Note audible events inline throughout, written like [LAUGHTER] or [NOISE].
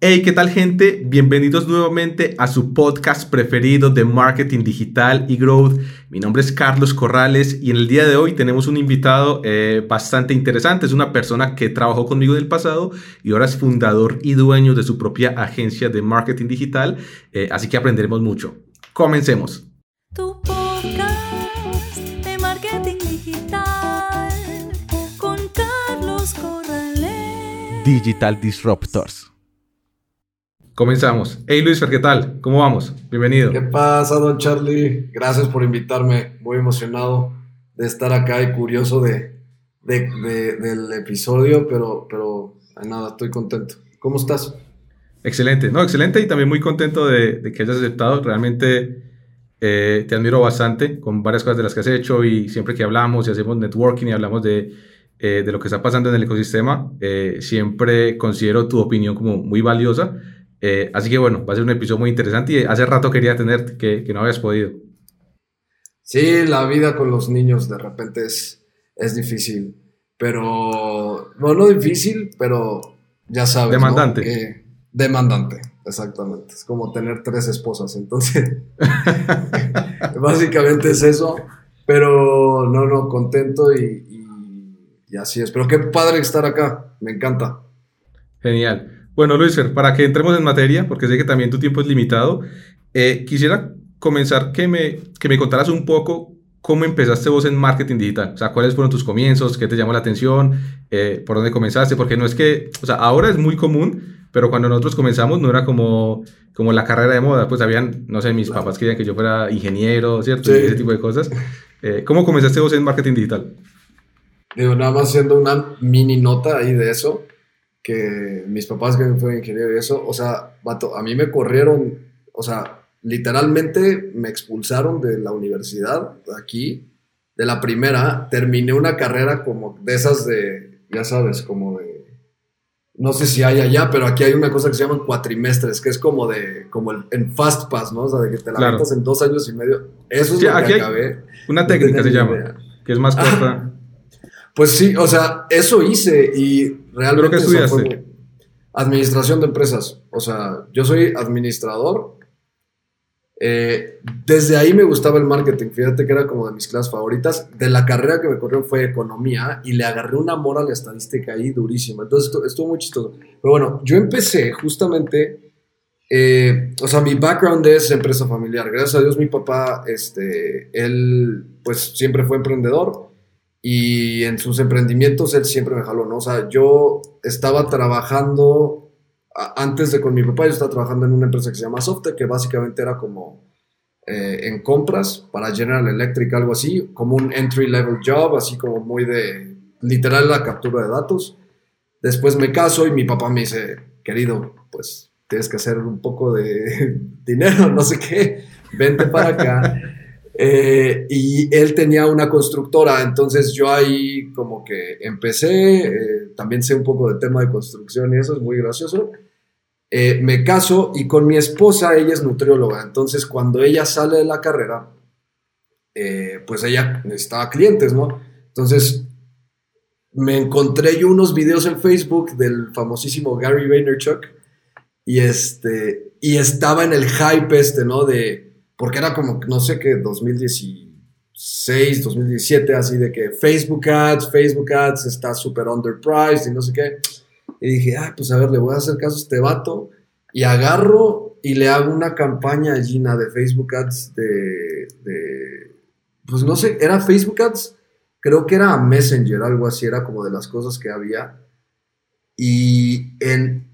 Hey, ¿qué tal gente? Bienvenidos nuevamente a su podcast preferido de marketing digital y growth. Mi nombre es Carlos Corrales y en el día de hoy tenemos un invitado eh, bastante interesante. Es una persona que trabajó conmigo en el pasado y ahora es fundador y dueño de su propia agencia de marketing digital. Eh, así que aprenderemos mucho. Comencemos. Tu podcast de marketing digital con Carlos Corrales. Digital Disruptors. Comenzamos. Hey Luis, ¿qué tal? ¿Cómo vamos? Bienvenido. ¿Qué pasa, don Charlie? Gracias por invitarme. Muy emocionado de estar acá y curioso de, de- de- del episodio, pero, pero nada, estoy contento. ¿Cómo estás? Excelente, no, excelente y también muy contento de, de que hayas aceptado. Realmente eh, te admiro bastante con varias cosas de las que has hecho y siempre que hablamos y hacemos networking y hablamos de, eh, de lo que está pasando en el ecosistema, eh, siempre considero tu opinión como muy valiosa. Eh, así que bueno, va a ser un episodio muy interesante y hace rato quería tenerte que, que no habías podido. Sí, la vida con los niños de repente es, es difícil, pero, no, no difícil, pero ya sabes. ¿no? Demandante. Que- demandante, exactamente. Es como tener tres esposas, entonces, [LAUGHS] básicamente es eso, pero no, no, contento y, y- y así es. Pero qué padre estar acá, me encanta. Genial. Bueno, Luisfer, para que entremos en materia, porque sé que también tu tiempo es limitado, eh, quisiera comenzar que me, que me contaras un poco cómo empezaste vos en marketing digital. O sea, cuáles fueron tus comienzos, qué te llamó la atención, eh, por dónde comenzaste, porque no es que, o sea, ahora es muy común, pero cuando nosotros comenzamos no era como, como la carrera de moda, pues habían, no sé, mis papás querían que yo fuera ingeniero, ¿cierto? Sí. Y ese tipo de cosas. Eh, ¿Cómo comenzaste vos en marketing digital? Digo, nada más haciendo una mini nota ahí de eso, que mis papás que fueron ingeniero y eso, o sea, vato, a mí me corrieron, o sea, literalmente me expulsaron de la universidad aquí, de la primera, terminé una carrera como de esas de, ya sabes, como de, no sé si hay allá, pero aquí hay una cosa que se llaman cuatrimestres, que es como de, como el, en Fast Pass, ¿no? O sea, de que te la Claro. metas en dos años y medio. Eso es Sí, lo aquí que acabé. Una No técnica se llama, idea. que es más Ah, corta. Pues sí, o sea, eso hice y realmente... ¿Pero qué estudiaste? fue administración de empresas. O sea, yo soy administrador. Eh, desde ahí me gustaba el marketing. Fíjate que era como de mis clases favoritas. De la carrera que me corrió fue economía y le agarré un amor a la estadística ahí durísimo. Entonces estu- estuvo muy chistoso. Pero bueno, yo empecé justamente... eh, o sea, mi background es empresa familiar. Gracias a Dios mi papá, este, él pues siempre fue emprendedor y en sus emprendimientos él siempre me jaló, ¿no? O sea, yo estaba trabajando, antes de con mi papá, yo estaba trabajando en una empresa que se llama Softec, que básicamente era como eh, en compras para General Electric, algo así, como un entry level job, así como muy de, literal, la captura de datos. Después me caso y mi papá me dice, querido, pues tienes que hacer un poco de [LAUGHS] dinero, no sé qué, vente para acá. [LAUGHS] Eh, y él tenía una constructora, entonces yo ahí como que empecé, eh, también sé un poco de tema de construcción y eso es muy gracioso. Eh, me caso y con mi esposa, ella es nutrióloga, entonces cuando ella sale de la carrera, pues ella necesitaba clientes, ¿no? Entonces me encontré yo unos videos en Facebook del famosísimo Gary Vaynerchuk y este y estaba en el hype este, ¿no? De porque era como no sé qué 2016, 2017 así de que Facebook Ads, Facebook Ads está súper underpriced y no sé qué. Y dije, ah, pues a ver, le voy a hacer caso a este vato y agarro y le hago una campaña a Gina de Facebook Ads de, de pues no sé, era Facebook Ads creo que era Messenger, algo así, era como de las cosas que había. Y en,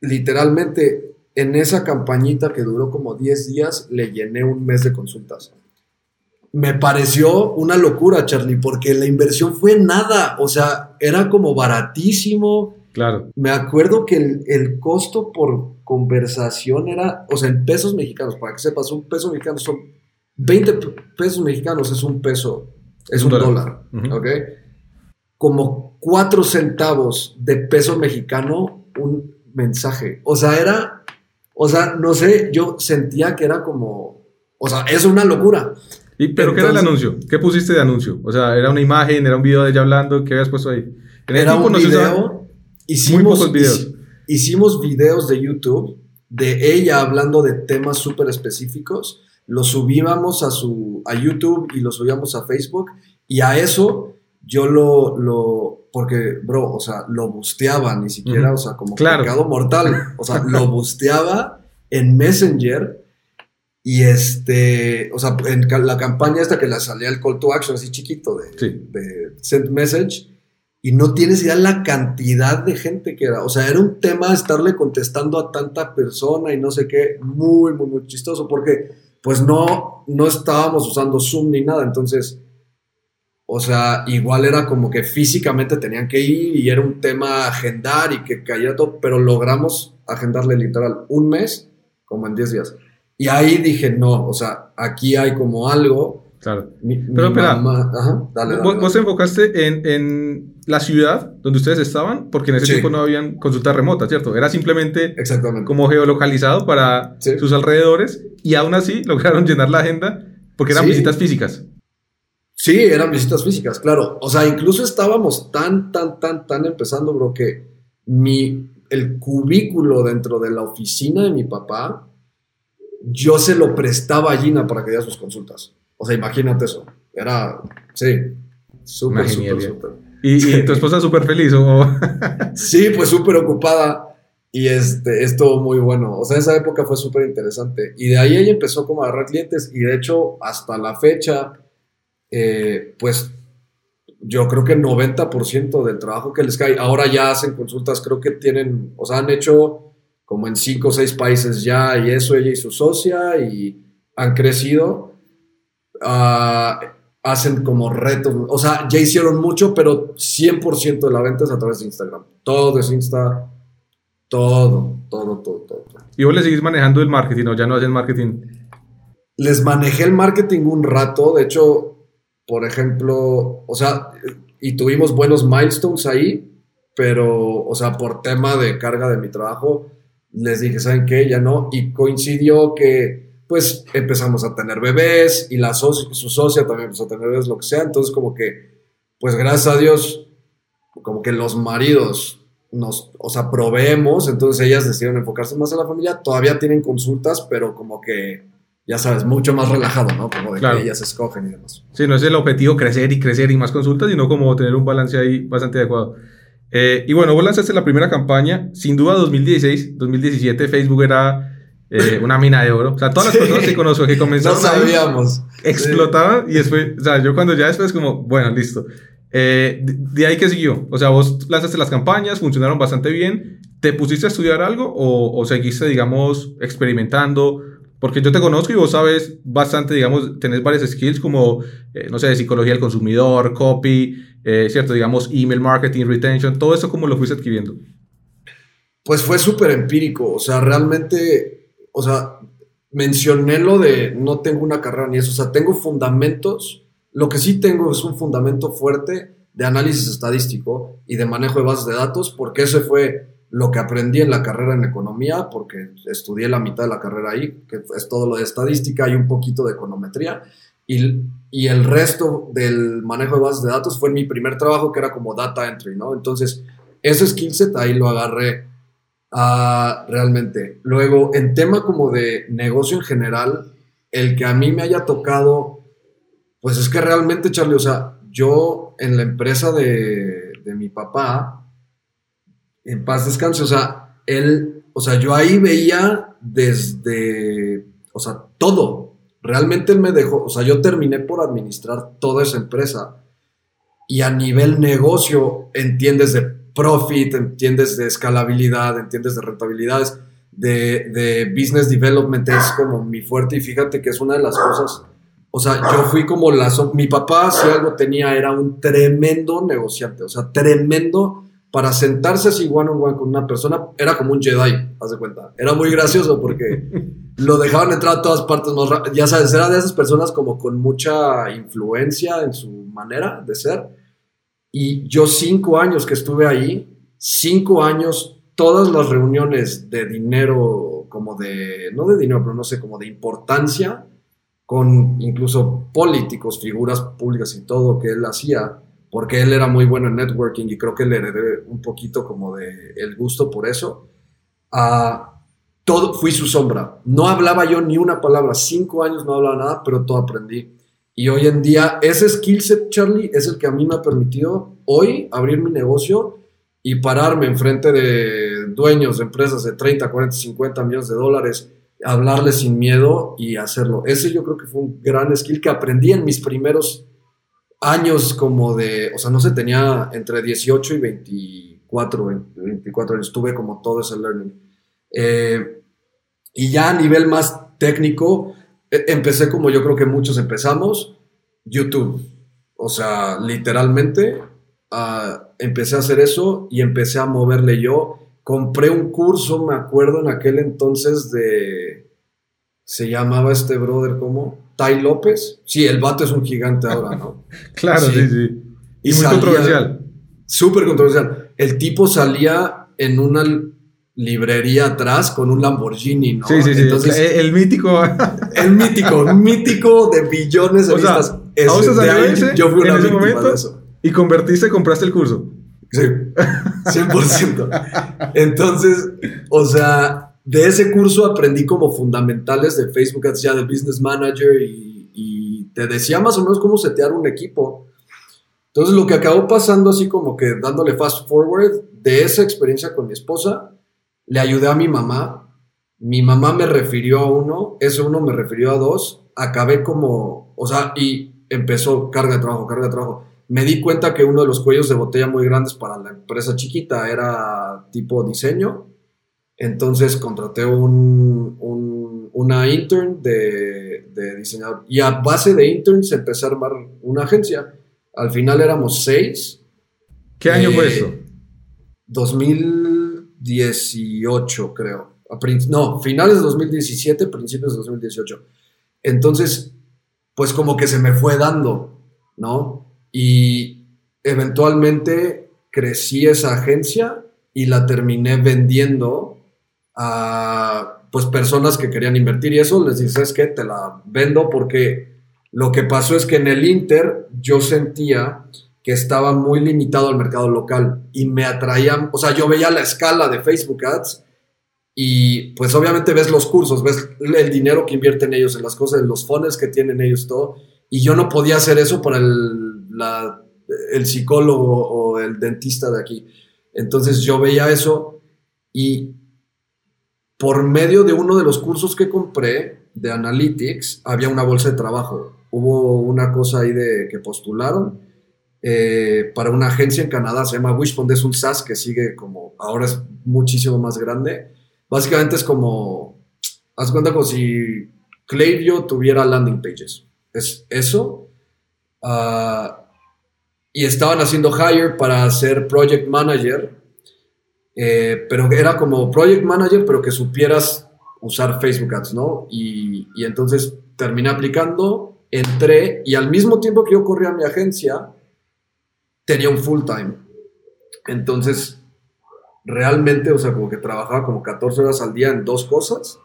literalmente, en esa campañita que duró como 10 días, le llené un mes de consultas. Me pareció una locura, Charlie, porque la inversión fue nada, o sea, era como baratísimo. Claro. Me acuerdo que el, el costo por conversación era, o sea, en pesos mexicanos, para que sepas, un peso mexicano son 20 p- pesos mexicanos, es un peso, es un, Un dólar. ¿ok? Como 4 centavos de peso mexicano un mensaje. O sea, era, o sea, no sé, yo sentía que era como, o sea, es una locura. ¿Y, ¿Pero qué era el anuncio? ¿Qué pusiste de anuncio? O sea, ¿era una imagen? ¿Era un video de ella hablando? ¿Qué habías puesto ahí? En Era un no video, hicimos, pocos videos. hici- hicimos videos de YouTube de ella hablando de temas súper específicos, los subíamos a, su, a YouTube y los subíamos a Facebook y a eso yo lo, lo, porque, bro, o sea, lo busteaba, ni siquiera, Ujú. o sea, como Claro. pecado mortal, o sea, lo [LAUGHS] busteaba en Messenger y este, o sea, en la campaña esta que le salía el call to action así chiquito de, Sí. de send message y no tienes idea la cantidad de gente que era, o sea, era un tema estarle contestando a tanta persona y no sé qué, muy, muy, muy chistoso porque pues no, no estábamos usando Zoom ni nada, entonces... O sea, igual era como que físicamente tenían que ir y era un tema agendar y que cayera todo, pero logramos agendarle literal un mes, como en 10 días. Y ahí dije, no, o sea, aquí hay como algo. Claro. Mi, Pero mi espera. mamá- ajá, dale, dale, Vos, dale. vos te enfocaste en, en la ciudad donde ustedes estaban, porque en ese Sí. tiempo no habían consultas remotas, ¿cierto? Era simplemente Exactamente. como geolocalizado para Sí. sus alrededores y aún así [LAUGHS] lograron llenar la agenda porque eran Sí. visitas físicas. Sí, eran visitas físicas, claro. O sea, incluso estábamos tan, tan, tan, tan empezando, bro, que mi, el cubículo dentro de la oficina de mi papá, yo se lo prestaba a Gina para que diera sus consultas. O sea, imagínate eso. Era, sí, súper, súper, súper. Y, y tu esposa súper feliz. O... [LAUGHS] Sí, pues súper ocupada. Y este, estuvo muy bueno. O sea, esa época fue súper interesante. Y de ahí ella empezó como a agarrar clientes. Y de hecho, hasta la fecha, eh, pues yo creo que el 90% del trabajo que les cae, ahora ya hacen consultas, creo que tienen, o sea, han hecho como en 5 o 6 países ya, y eso ella y su socia, y han crecido. Ah, hacen como retos, o sea, ya hicieron mucho, pero 100% de la venta es a través de Instagram. Todo es Insta, todo, todo, todo, todo. todo. y vos le seguís manejando el marketing o ya no hacen marketing. Les manejé el marketing un rato, de hecho, por ejemplo, o sea, y tuvimos buenos milestones ahí, pero, o sea, por tema de carga de mi trabajo, les dije, ¿saben qué? Ya no, y coincidió que, pues, empezamos a tener bebés y la su socia también empezó a tener bebés, lo que sea, entonces como que, pues, gracias a Dios, como que los maridos nos, o sea, proveemos, entonces ellas decidieron enfocarse más en la familia, todavía tienen consultas, pero como que, ya sabes, mucho más relajado, ¿no? Como de Claro. que ellas escogen y demás. Sí, no es el objetivo crecer y crecer y más consultas, sino como tener un balance ahí bastante adecuado. Eh, y bueno, vos lanzaste la primera campaña, sin duda 2016, 2017 Facebook era eh, una mina de oro. O sea, todas las Sí. personas que conozco que No comenzaron ahí sabíamos. explotaban y después, o sea, yo cuando ya después como, bueno, listo. Eh, de, de ahí que siguió. O sea, vos lanzaste las campañas, funcionaron bastante bien. ¿Te pusiste a estudiar algo o, o seguiste, digamos, experimentando? Porque yo te conozco y vos sabes bastante, digamos, tenés varias skills como, eh, no sé, psicología del consumidor, copy, eh, cierto, digamos, email marketing, retention, todo eso cómo lo fuiste adquiriendo. Pues fue súper empírico, o sea, realmente, o sea, mencioné lo de no tengo una carrera ni eso, o sea, tengo fundamentos, lo que sí tengo es un fundamento fuerte de análisis estadístico y de manejo de bases de datos, porque eso fue lo que aprendí en la carrera en economía, porque estudié la mitad de la carrera ahí, que es todo lo de estadística y un poquito de econometría, y, y el resto del manejo de bases de datos fue en mi primer trabajo, que era como data entry, ¿no? Entonces, ese skill set ahí lo agarré Ah, realmente. Luego, en tema como de negocio en general, el que a mí me haya tocado, pues es que realmente, Charlie, o sea, yo en la empresa de, de mi papá, en paz descanse, o sea, él, o sea, yo ahí veía desde, o sea, todo. Realmente él me dejó, o sea, yo terminé por administrar toda esa empresa. Y a nivel negocio, entiendes de profit, entiendes de escalabilidad, entiendes de rentabilidades, de, de business development es como mi fuerte y fíjate que es una de las cosas, o sea, yo fui como la, mi papá si algo tenía era un tremendo negociante, o sea, tremendo para sentarse así one on one con una persona, era como un Jedi, haz de cuenta, era muy gracioso porque [LAUGHS] lo dejaban entrar a todas partes más rápido, ya sabes, era de esas personas como con mucha influencia en su manera de ser. Y yo cinco años que estuve ahí, cinco años, todas las reuniones de dinero, como de, no de dinero, pero no sé, como de importancia, con incluso políticos, figuras públicas y todo que él hacía, porque él era muy bueno en networking y creo que le heredé un poquito como de el gusto por eso. a todo, fui su sombra. No hablaba yo ni una palabra, cinco años no hablaba nada, pero todo aprendí. Y hoy en día, ese skill set, Charlie, es el que a mí me ha permitido hoy abrir mi negocio y pararme enfrente de dueños de empresas de 30, 40, 50 millones de dólares, hablarles sin miedo y hacerlo. Ese yo creo que fue un gran skill que aprendí en mis primeros años como de, o sea, no sé, tenía entre 18 y 24, 24 años, tuve como todo ese learning. Eh, y ya a nivel más técnico, e- empecé como yo creo que muchos empezamos, YouTube. O sea, literalmente ah, empecé a hacer eso y empecé a moverle yo. Compré un curso, me acuerdo en aquel entonces de... Se llamaba este brother como Tai López. Sí, el vato es un gigante ahora, ¿no? [LAUGHS] Claro, Sí. sí, sí. Y, Y muy salía- controversial. Súper controversial. El tipo salía en una librería atrás con un Lamborghini, ¿no? Sí, sí, sí. Entonces, el, el mítico. [LAUGHS] el mítico, mítico de billones de O sea, vistas. ¿a Ese- vos te de ahí ese yo fui una en ese víctima momento? de eso. y convertiste, compraste el curso. Sí, 100%. [LAUGHS] Entonces, o sea, de ese curso aprendí como fundamentales de Facebook Ads ya de Business Manager y, y te decía más o menos cómo setear un equipo. Entonces, lo que acabó pasando así como que dándole fast forward de esa experiencia con mi esposa, le ayudé a mi mamá. Mi mamá me refirió a uno, ese uno me refirió a dos. Acabé como, o sea, y empezó carga de trabajo, carga de trabajo me di cuenta que uno de los cuellos de botella muy grandes para la empresa chiquita era tipo diseño. Entonces contraté un, un- una intern de, de diseñador. Y a base de interns empecé a armar una agencia. Al final éramos seis. ¿Qué año Eh, fue esto? 2018, creo. No, finales de 2017, principios de 2018. Entonces, pues como que se me fue dando, ¿no? Y eventualmente crecí esa agencia y la terminé vendiendo pues personas que querían invertir y eso les dices que te la vendo porque lo que pasó es que en el Inter yo sentía que estaba muy limitado al mercado local y me atraían, o sea, yo veía la escala de Facebook Ads y pues obviamente ves los cursos, ves el dinero que invierten ellos en las cosas, en los fondos que tienen ellos, todo, y yo no podía hacer eso para el, el psicólogo o el dentista de aquí. Entonces yo veía eso y por medio de uno de los cursos que compré de Analytics, había una bolsa de trabajo. Hubo una cosa ahí de que postularon eh, para una agencia en Canadá, se llama Wishpond, es un SaaS que sigue como, ahora es muchísimo más grande. Básicamente es como, haz cuenta como si Klaviyo tuviera landing pages. Es eso. Ah, y estaban haciendo hire para ser project manager, eh, pero era como project manager, pero que supieras usar Facebook Ads, ¿no? Y, y entonces terminé aplicando, entré y al mismo tiempo que yo corría mi agencia, tenía un full time. Entonces, realmente, o sea, como que trabajaba como 14 horas al día en dos cosas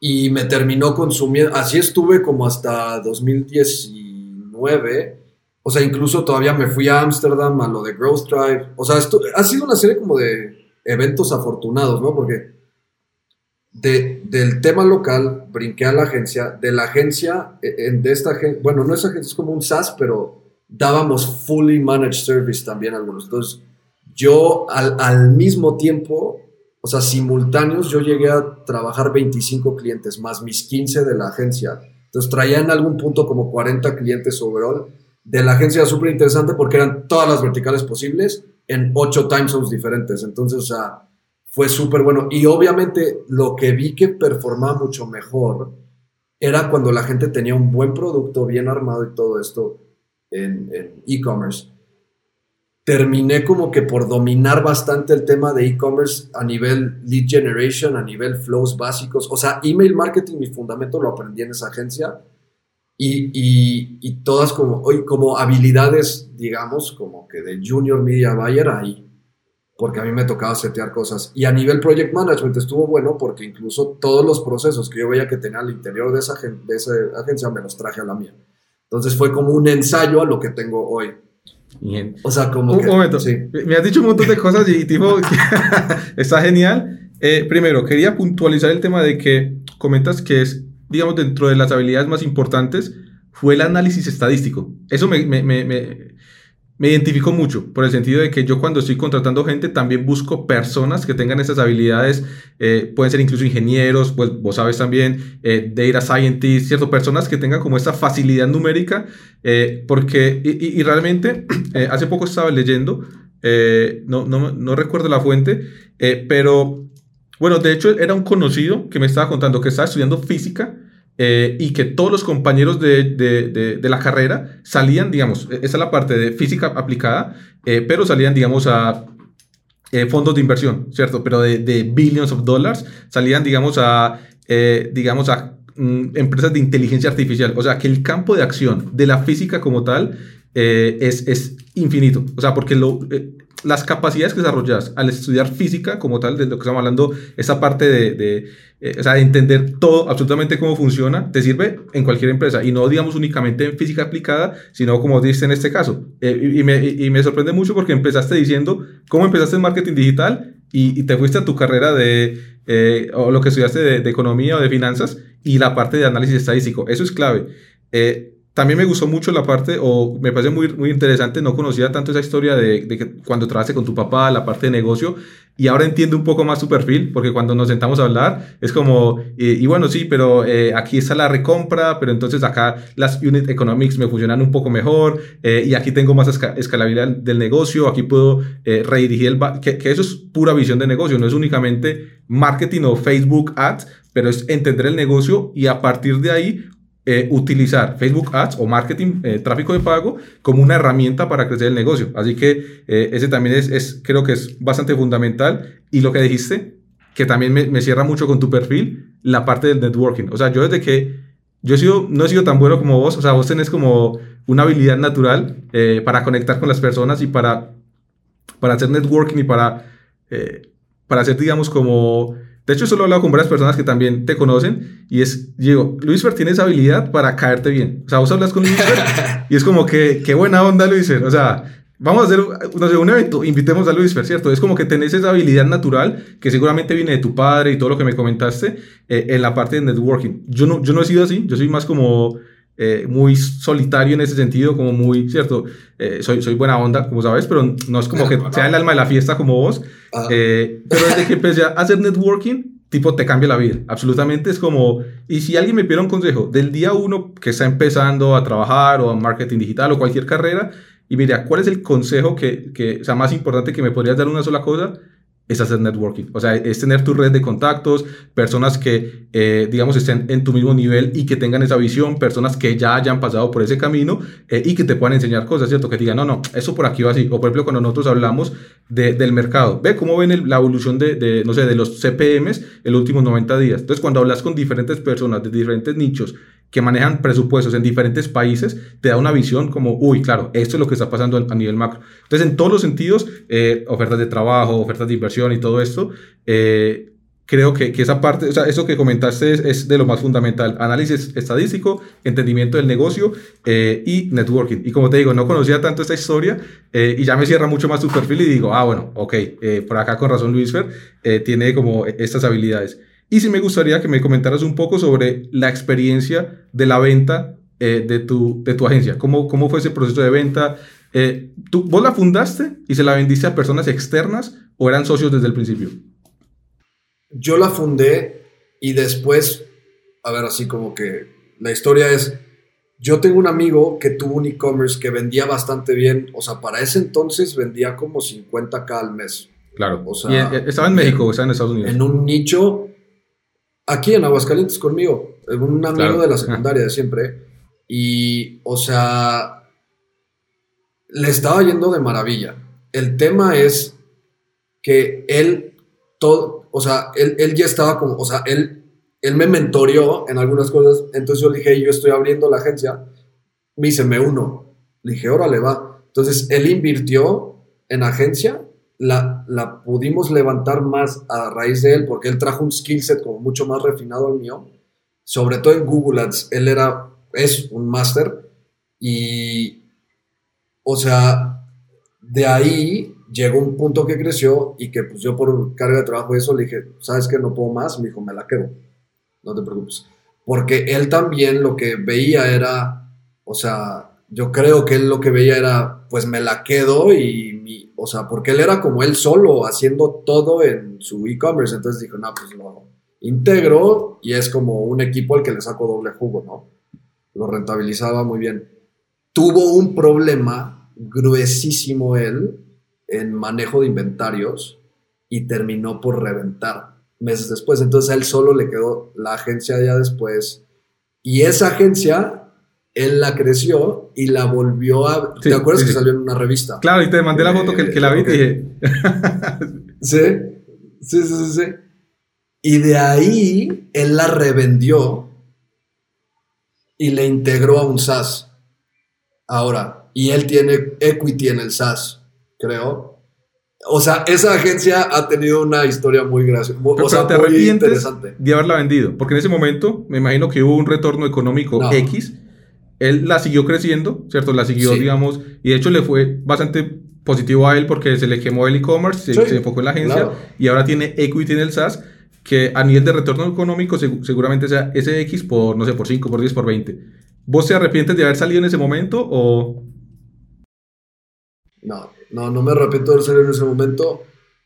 y me terminó consumiendo, así estuve como hasta 2019, o sea, incluso todavía me fui a Ámsterdam a lo de Growth Drive, o sea, esto ha sido una serie como de eventos afortunados, ¿no? Porque de, del tema local brinqué a la agencia, de la agencia, eh, en- de esta bueno, no es agencia, es como un SaaS, pero dábamos fully managed service también algunos. Entonces, yo al, al mismo tiempo, o sea, simultáneos, yo llegué a trabajar 25 clientes más mis 15 de la agencia. Entonces, traía en algún punto como 40 clientes overall. De la agencia era súper interesante porque eran todas las verticales posibles en 8 time zones diferentes. Entonces, o sea, fue súper bueno. Y obviamente lo que vi que performaba mucho mejor era cuando la gente tenía un buen producto bien armado y todo esto en e-commerce. Terminé como que por dominar bastante el tema de e-commerce a nivel lead generation, a nivel flows básicos. O sea, email marketing, mi fundamento lo aprendí en esa agencia. Y, y, y todas como, hoy como habilidades, digamos, como que de junior media buyer ahí porque a mí me tocaba setear cosas. Y a nivel project management estuvo bueno porque incluso todos los procesos que yo veía que tenía al interior de esa, de esa agencia me los traje a la mía. Entonces fue como un ensayo a lo que tengo hoy. Bien. O sea, como Un que... momento. Sí. Me has dicho un montón de cosas y tipo, [LAUGHS] está genial. Eh, primero, quería puntualizar el tema de que comentas que es, digamos, dentro de las habilidades más importantes, fue el análisis estadístico. Eso me, me, me, me identifico mucho, por el sentido de que yo cuando estoy contratando gente también busco personas que tengan esas habilidades, eh, pueden ser incluso ingenieros, pues vos sabes también, eh, data scientists, ¿cierto? Personas que tengan como esa facilidad numérica, eh, porque, y, y realmente, [CLEARS THROAT] hace poco estaba leyendo, no, no, no, recuerdo la fuente, pero, bueno, de hecho era un conocido que me estaba contando que estaba estudiando física, eh, y que todos los compañeros de, de, la carrera salían, digamos, e-, esa es la parte de física aplicada, eh, pero salían, digamos, a eh, fondos de inversión, ¿cierto? Pero de, billions of dollars, salían, digamos, a, digamos, a mm, empresas de inteligencia artificial. O sea, que el campo de acción de la física como tal es, es, infinito. O sea, porque lo, las capacidades que desarrollas al estudiar física como tal, de lo que estamos hablando, esa parte de, de, eh, o sea, de entender todo, absolutamente cómo funciona, te sirve en cualquier empresa y no digamos únicamente en física aplicada, sino como dices en este caso. Eh, y, me, y, me, sorprende mucho porque empezaste diciendo cómo empezaste en marketing digital y, te fuiste a tu carrera de, eh, o lo que estudiaste de, de, economía o de finanzas y la parte de análisis estadístico. Eso es clave. También me gustó mucho la parte, o me parece muy, muy interesante, no conocía tanto esa historia de, de que cuando trabajaste con tu papá, la parte de negocio, y ahora entiendo un poco más tu perfil, porque cuando nos sentamos a hablar, es como, y bueno, sí, pero eh, aquí está la recompra, pero entonces acá las unit economics me funcionan un poco mejor, eh, y aquí tengo más escalabilidad del negocio, aquí puedo eh, redirigir el... Que, que eso es pura visión de negocio, no es únicamente marketing o Facebook ads, pero es entender el negocio y a partir de ahí eh, utilizar Facebook Ads o marketing, eh, tráfico de pago, como una herramienta para crecer el negocio. Así que eh, ese también es, es, creo que es bastante fundamental. Y lo que dijiste, que también me, me, cierra mucho con tu perfil, la parte del networking. O sea, yo desde que yo he sido, no he sido tan bueno como vos, o sea, vos tenés como una habilidad natural para conectar con las personas y para, para hacer networking y para, para hacer, digamos, como de hecho, solo he hablado con varias personas que también te conocen y es, digo, Luisfer tiene esa habilidad para caerte bien. O sea, vos hablas con Luisfer [LAUGHS] y es como que, qué buena onda Luisfer. O sea, vamos a hacer no sé, un evento, invitemos a Luisfer, ¿cierto? Es como que tenés esa habilidad natural que seguramente viene de tu padre y todo lo que me comentaste eh, en la parte de networking. Yo no, yo no he sido así, yo soy más como eh, muy solitario en ese sentido, como muy, ¿cierto? Eh, soy, soy buena onda, como sabes, pero no es como que sea el alma de la fiesta como vos. Eh, pero desde que empecé a hacer networking, tipo, te cambia la vida. Absolutamente es como, y si alguien me pide un consejo del día uno que está empezando a trabajar o a marketing digital o cualquier carrera, y mira, ¿cuál es el consejo que, que, sea, más importante que me podrías dar una sola cosa? Es hacer networking. O sea, es tener tu red de contactos, personas que, eh, digamos, estén en tu mismo nivel y que tengan esa visión, personas que ya hayan pasado por ese camino eh, y que te puedan enseñar cosas, ¿cierto? Que digan, no, no, eso por aquí va así. O por ejemplo, cuando nosotros hablamos de, del mercado, ve cómo ven la evolución de, de, no sé, de los CPMs en los últimos 90 días. Entonces, cuando hablas con diferentes personas de diferentes nichos que manejan presupuestos en diferentes países, te da una visión como, uy, claro, esto es lo que está pasando a nivel macro. Entonces, en todos los sentidos, eh, ofertas de trabajo, ofertas de inversión y todo esto, eh, creo que, que, esa parte, o sea, eso que comentaste es, de lo más fundamental. Análisis estadístico, entendimiento del negocio eh, y networking. Y como te digo, no conocía tanto esta historia y ya me cierra mucho más tu perfil y digo, ah, bueno, ok, por acá con razón Luis Fer tiene como estas habilidades. Y sí me gustaría que me comentaras un poco sobre la experiencia de la venta eh, de, tu, de tu agencia. ¿Cómo, ¿Cómo fue ese proceso de venta? Eh, ¿tú, ¿Vos la fundaste y se la vendiste a personas externas o eran socios desde el principio? Yo la fundé y después, a ver, así como que la historia es, yo tengo un amigo que tuvo un e-commerce que vendía bastante bien, o sea, para ese entonces vendía como 50k al mes. Claro. O sea, ¿Estaba en México o estaba en Estados Unidos? En un nicho aquí en Aguascalientes conmigo, un amigo de la secundaria de siempre. Y, o sea, le estaba yendo de maravilla. El tema es que él, todo, o sea, él, él ya estaba como, o sea, él, él me mentoreó en algunas cosas. Entonces yo le dije, yo estoy abriendo la agencia. Me dice, me uno. Le dije, órale, va. Entonces él invirtió en agencia la, la, pudimos levantar más a raíz de él, porque él trajo un skill set como mucho más refinado al mío, sobre todo en Google Ads. Él era, es un máster y, o sea, de ahí llegó un punto que creció y que pues yo por carga de trabajo y eso le dije, ¿sabes que No puedo más. Me dijo, me la quedo. No te preocupes. Porque él también lo que veía era, o sea, yo creo que él lo que veía era, pues me la quedo y, o sea, porque él era como él solo haciendo todo en su e-commerce. Entonces dijo, no, pues lo integro y es como un equipo al que le saco doble jugo, ¿no? Lo rentabilizaba muy bien. Tuvo un problema gruesísimo él en manejo de inventarios y terminó por reventar meses después. Entonces a él solo le quedó la agencia ya después. Y esa agencia, él la creció y la volvió a... ¿Te acuerdas que salió en una revista? Claro, y te mandé la foto que, que la vi y dije... sí, sí, sí, sí. Y de ahí él la revendió y le integró a un SaaS. Ahora, y él tiene equity en el SaaS creo. O sea, esa agencia ha tenido una historia muy graciosa. O sea, te muy interesante. de haberla vendido. Porque en ese momento, me imagino que hubo un retorno económico X. Él la siguió creciendo, ¿cierto? La siguió, digamos, y de hecho le fue bastante positivo a él porque se le quemó el e-commerce, se, enfocó en la agencia y ahora tiene equity en el SaaS que a nivel de retorno económico seguramente sea ese X por, no sé, por 5, por 10, por 20. ¿Vos te arrepientes de haber salido en ese momento o...? No, no, no me arrepiento de salir en ese momento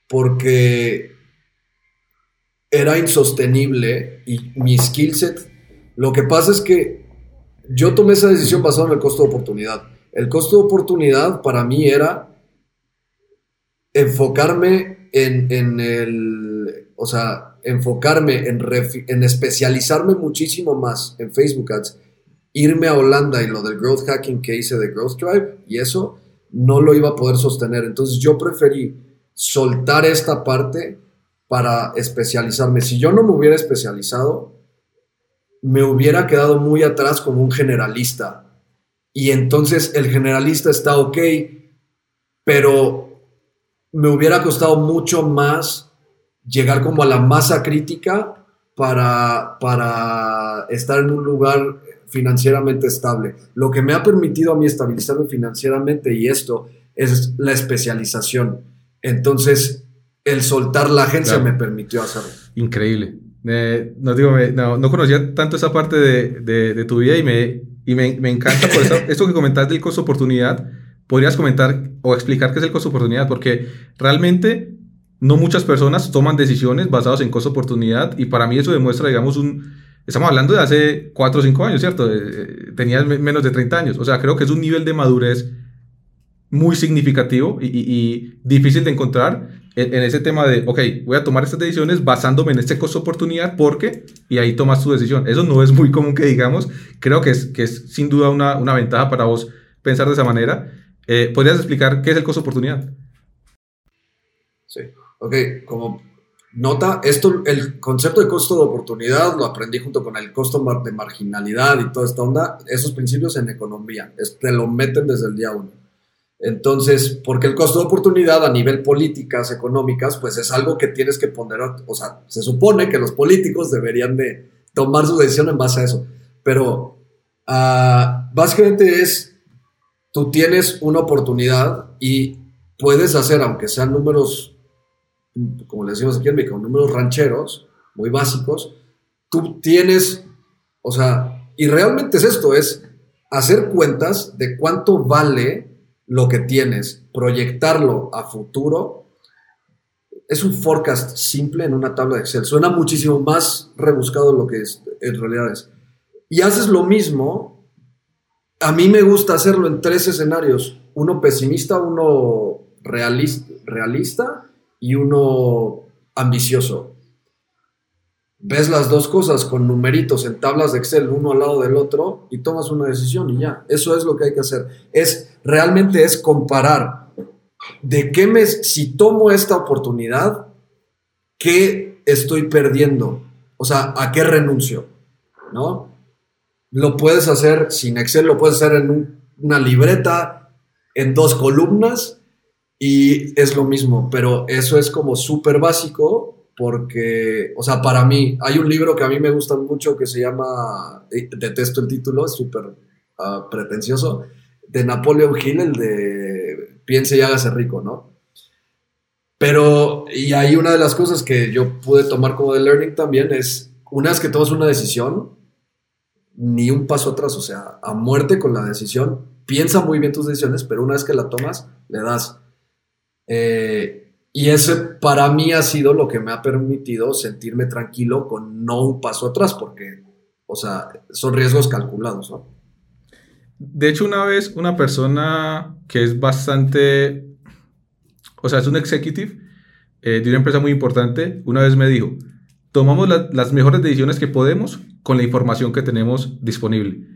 porque era insostenible y mi skill set. Lo que pasa es que yo tomé esa decisión basada en el costo de oportunidad. El costo de oportunidad para mí era enfocarme en, el, o sea, enfocarme en, en especializarme muchísimo más en Facebook Ads, irme a Holanda y lo del growth hacking que hice de Growth Drive y eso no lo iba a poder sostener. Entonces yo preferí soltar esta parte para especializarme. Si yo no me hubiera especializado, me hubiera quedado muy atrás como un generalista. Y entonces el generalista está ok, pero me hubiera costado mucho más llegar como a la masa crítica para, para estar en un lugar financieramente estable. Lo que me ha permitido a mí estabilizarme financieramente y esto es la especialización. Entonces, el soltar la agencia me permitió hacerlo. Increíble. No, digo, no, conocía tanto esa parte de, tu vida y me, y me, encanta por eso, [LAUGHS] esto que comentaste del costo oportunidad. ¿Podrías comentar o explicar qué es el costo oportunidad? Porque realmente no muchas personas toman decisiones basadas en costo oportunidad y para mí eso demuestra, digamos, un, Estamos hablando de hace 4 o 5 años, ¿cierto? Eh, eh, tenías menos de 30 años. O sea, creo que es un nivel de madurez muy significativo y, difícil de encontrar en, ese tema de, ok, voy a tomar estas decisiones basándome en este costo-oportunidad porque, y ahí tomas tu decisión. Eso no es muy común que digamos. Creo que es, que es sin duda una, una ventaja para vos pensar de esa manera. Eh, ¿Podrías explicar qué es el costo-oportunidad? Sí, ok, como Nota, esto, el concepto de costo de oportunidad lo aprendí junto con el costo de marginalidad y toda esta onda, esos principios en economía, te lo meten desde el día uno. Entonces, porque el costo de oportunidad a nivel políticas, económicas, pues es algo que tienes que poner, o sea, se supone que los políticos deberían de tomar su decisión en base a eso, pero uh, básicamente es, tú tienes una oportunidad y puedes hacer, aunque sean números como le decimos aquí en México, números rancheros, muy básicos, tú tienes, o sea, y realmente es esto, es hacer cuentas de cuánto vale lo que tienes, proyectarlo a futuro. Es un forecast simple en una tabla de Excel. Suena muchísimo más rebuscado de lo que es, en realidad es. Y haces lo mismo. A mí me gusta hacerlo en tres escenarios. Uno pesimista, uno realista, realista y uno ambicioso. Ves las dos cosas con numeritos en tablas de Excel uno al lado del otro y tomas una decisión y ya. Eso es lo que hay que hacer. Es realmente es comparar de qué me si tomo esta oportunidad, qué estoy perdiendo, o sea, a qué renuncio, ¿no? Lo puedes hacer sin Excel, lo puedes hacer en una libreta, en dos columnas y es lo mismo, pero eso es como súper básico porque, o sea, para mí, hay un libro que a mí me gusta mucho que se llama, eh, detesto el título, es súper ah, pretencioso, de Napoleon Hill, el de Piense y hágase rico, ¿no? Pero, y ahí una de las cosas que yo pude tomar como de learning también es, una vez que tomas una decisión, ni un paso atrás, o sea, a muerte con la decisión, piensa muy bien tus decisiones, pero una vez que la tomas, le das. Eh, y ese para mí ha sido lo que me ha permitido sentirme tranquilo con no un paso atrás, porque, o sea, son riesgos calculados, ¿no? De hecho, una vez una persona que es bastante, o sea, es un executive eh, de una empresa muy importante, una vez me dijo, tomamos la- las mejores decisiones que podemos con la información que tenemos disponible.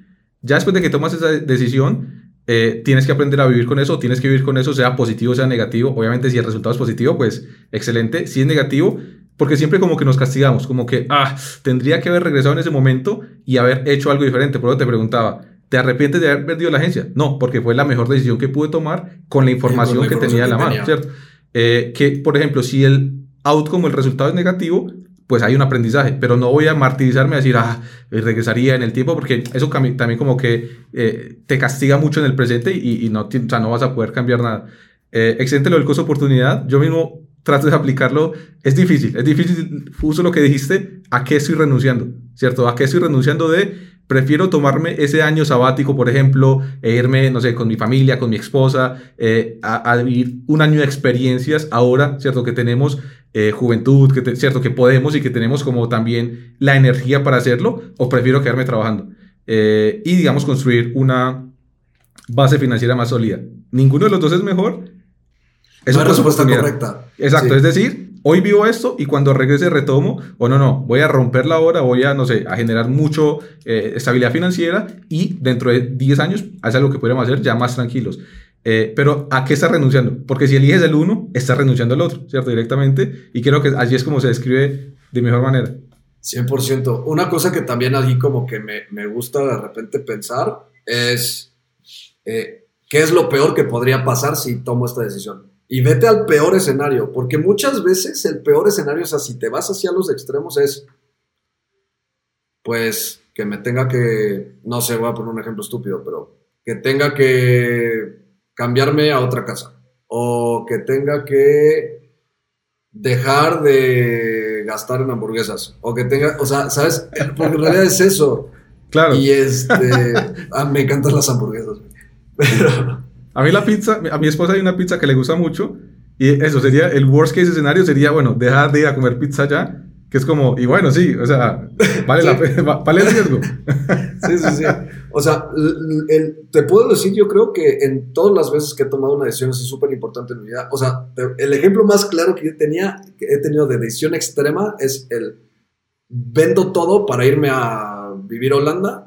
Ya después de que tomas esa decisión, eh, tienes que aprender a vivir con eso, tienes que vivir con eso, sea positivo, sea negativo. Obviamente, si el resultado es positivo, pues excelente. Si es negativo, porque siempre como que nos castigamos, como que, ah, tendría que haber regresado en ese momento y haber hecho algo diferente. Por eso te preguntaba, ¿te arrepientes de haber perdido la agencia? No, porque fue la mejor decisión que pude tomar con la información, la que información tenía en la que mano, tenía. ¿cierto? Eh, que, por ejemplo, si el outcome, el resultado es negativo, pues hay un aprendizaje, pero no voy a martirizarme a decir, ah, eh, regresaría en el tiempo, porque eso también como que eh, te castiga mucho en el presente y, y no, o sea, no vas a poder cambiar nada. Eh, excelente lo del costo de oportunidad, yo mismo trato de aplicarlo, es difícil, es difícil, uso lo que dijiste, ¿a qué estoy renunciando? ¿Cierto? ¿A qué estoy renunciando de, prefiero tomarme ese año sabático, por ejemplo, e irme, no sé, con mi familia, con mi esposa, eh, a, a vivir un año de experiencias ahora, ¿cierto? Que tenemos eh, juventud, que te- ¿cierto? Que podemos y que tenemos como también la energía para hacerlo, o prefiero quedarme trabajando. Eh, y, digamos, construir una base financiera más sólida. Ninguno de los dos es mejor. Es una respuesta correcta. Exacto, Sí. es decir, hoy vivo esto y cuando regrese retomo, o no, no, voy a romperla ahora, voy a, no sé, a generar mucho eh, estabilidad financiera y dentro de 10 años hace algo que podríamos hacer ya más tranquilos. Eh, pero ¿a qué estás renunciando? Porque si eliges el uno, estás renunciando al otro, ¿cierto? Directamente. Y creo que así es como se describe de mejor manera. 100%. Una cosa que también allí como que me, me gusta de repente pensar es eh, qué es lo peor que podría pasar si tomo esta decisión. Y vete al peor escenario, porque muchas veces el peor escenario, o sea, si te vas hacia los extremos es, pues, que me tenga que, no sé, voy a poner un ejemplo estúpido, pero que tenga que cambiarme a otra casa, o que tenga que dejar de gastar en hamburguesas o que tenga, o sea, ¿sabes? Porque en realidad es eso. Claro. Y este, [LAUGHS] ah, me encantan las hamburguesas. Pero A mí la pizza, a mi esposa hay una pizza que le gusta mucho y eso sería, el worst case escenario sería, bueno, dejar de ir a comer pizza ya, que es como, y bueno, sí, o sea, vale, la pena, va- vale el riesgo. sí, sí, sí. O sea, l- el- te puedo decir, yo creo que en todas las veces que he tomado una decisión así súper importante en mi vida, o sea, el ejemplo más claro que yo tenía, que he tenido de decisión extrema es el vendo todo para irme a vivir a Holanda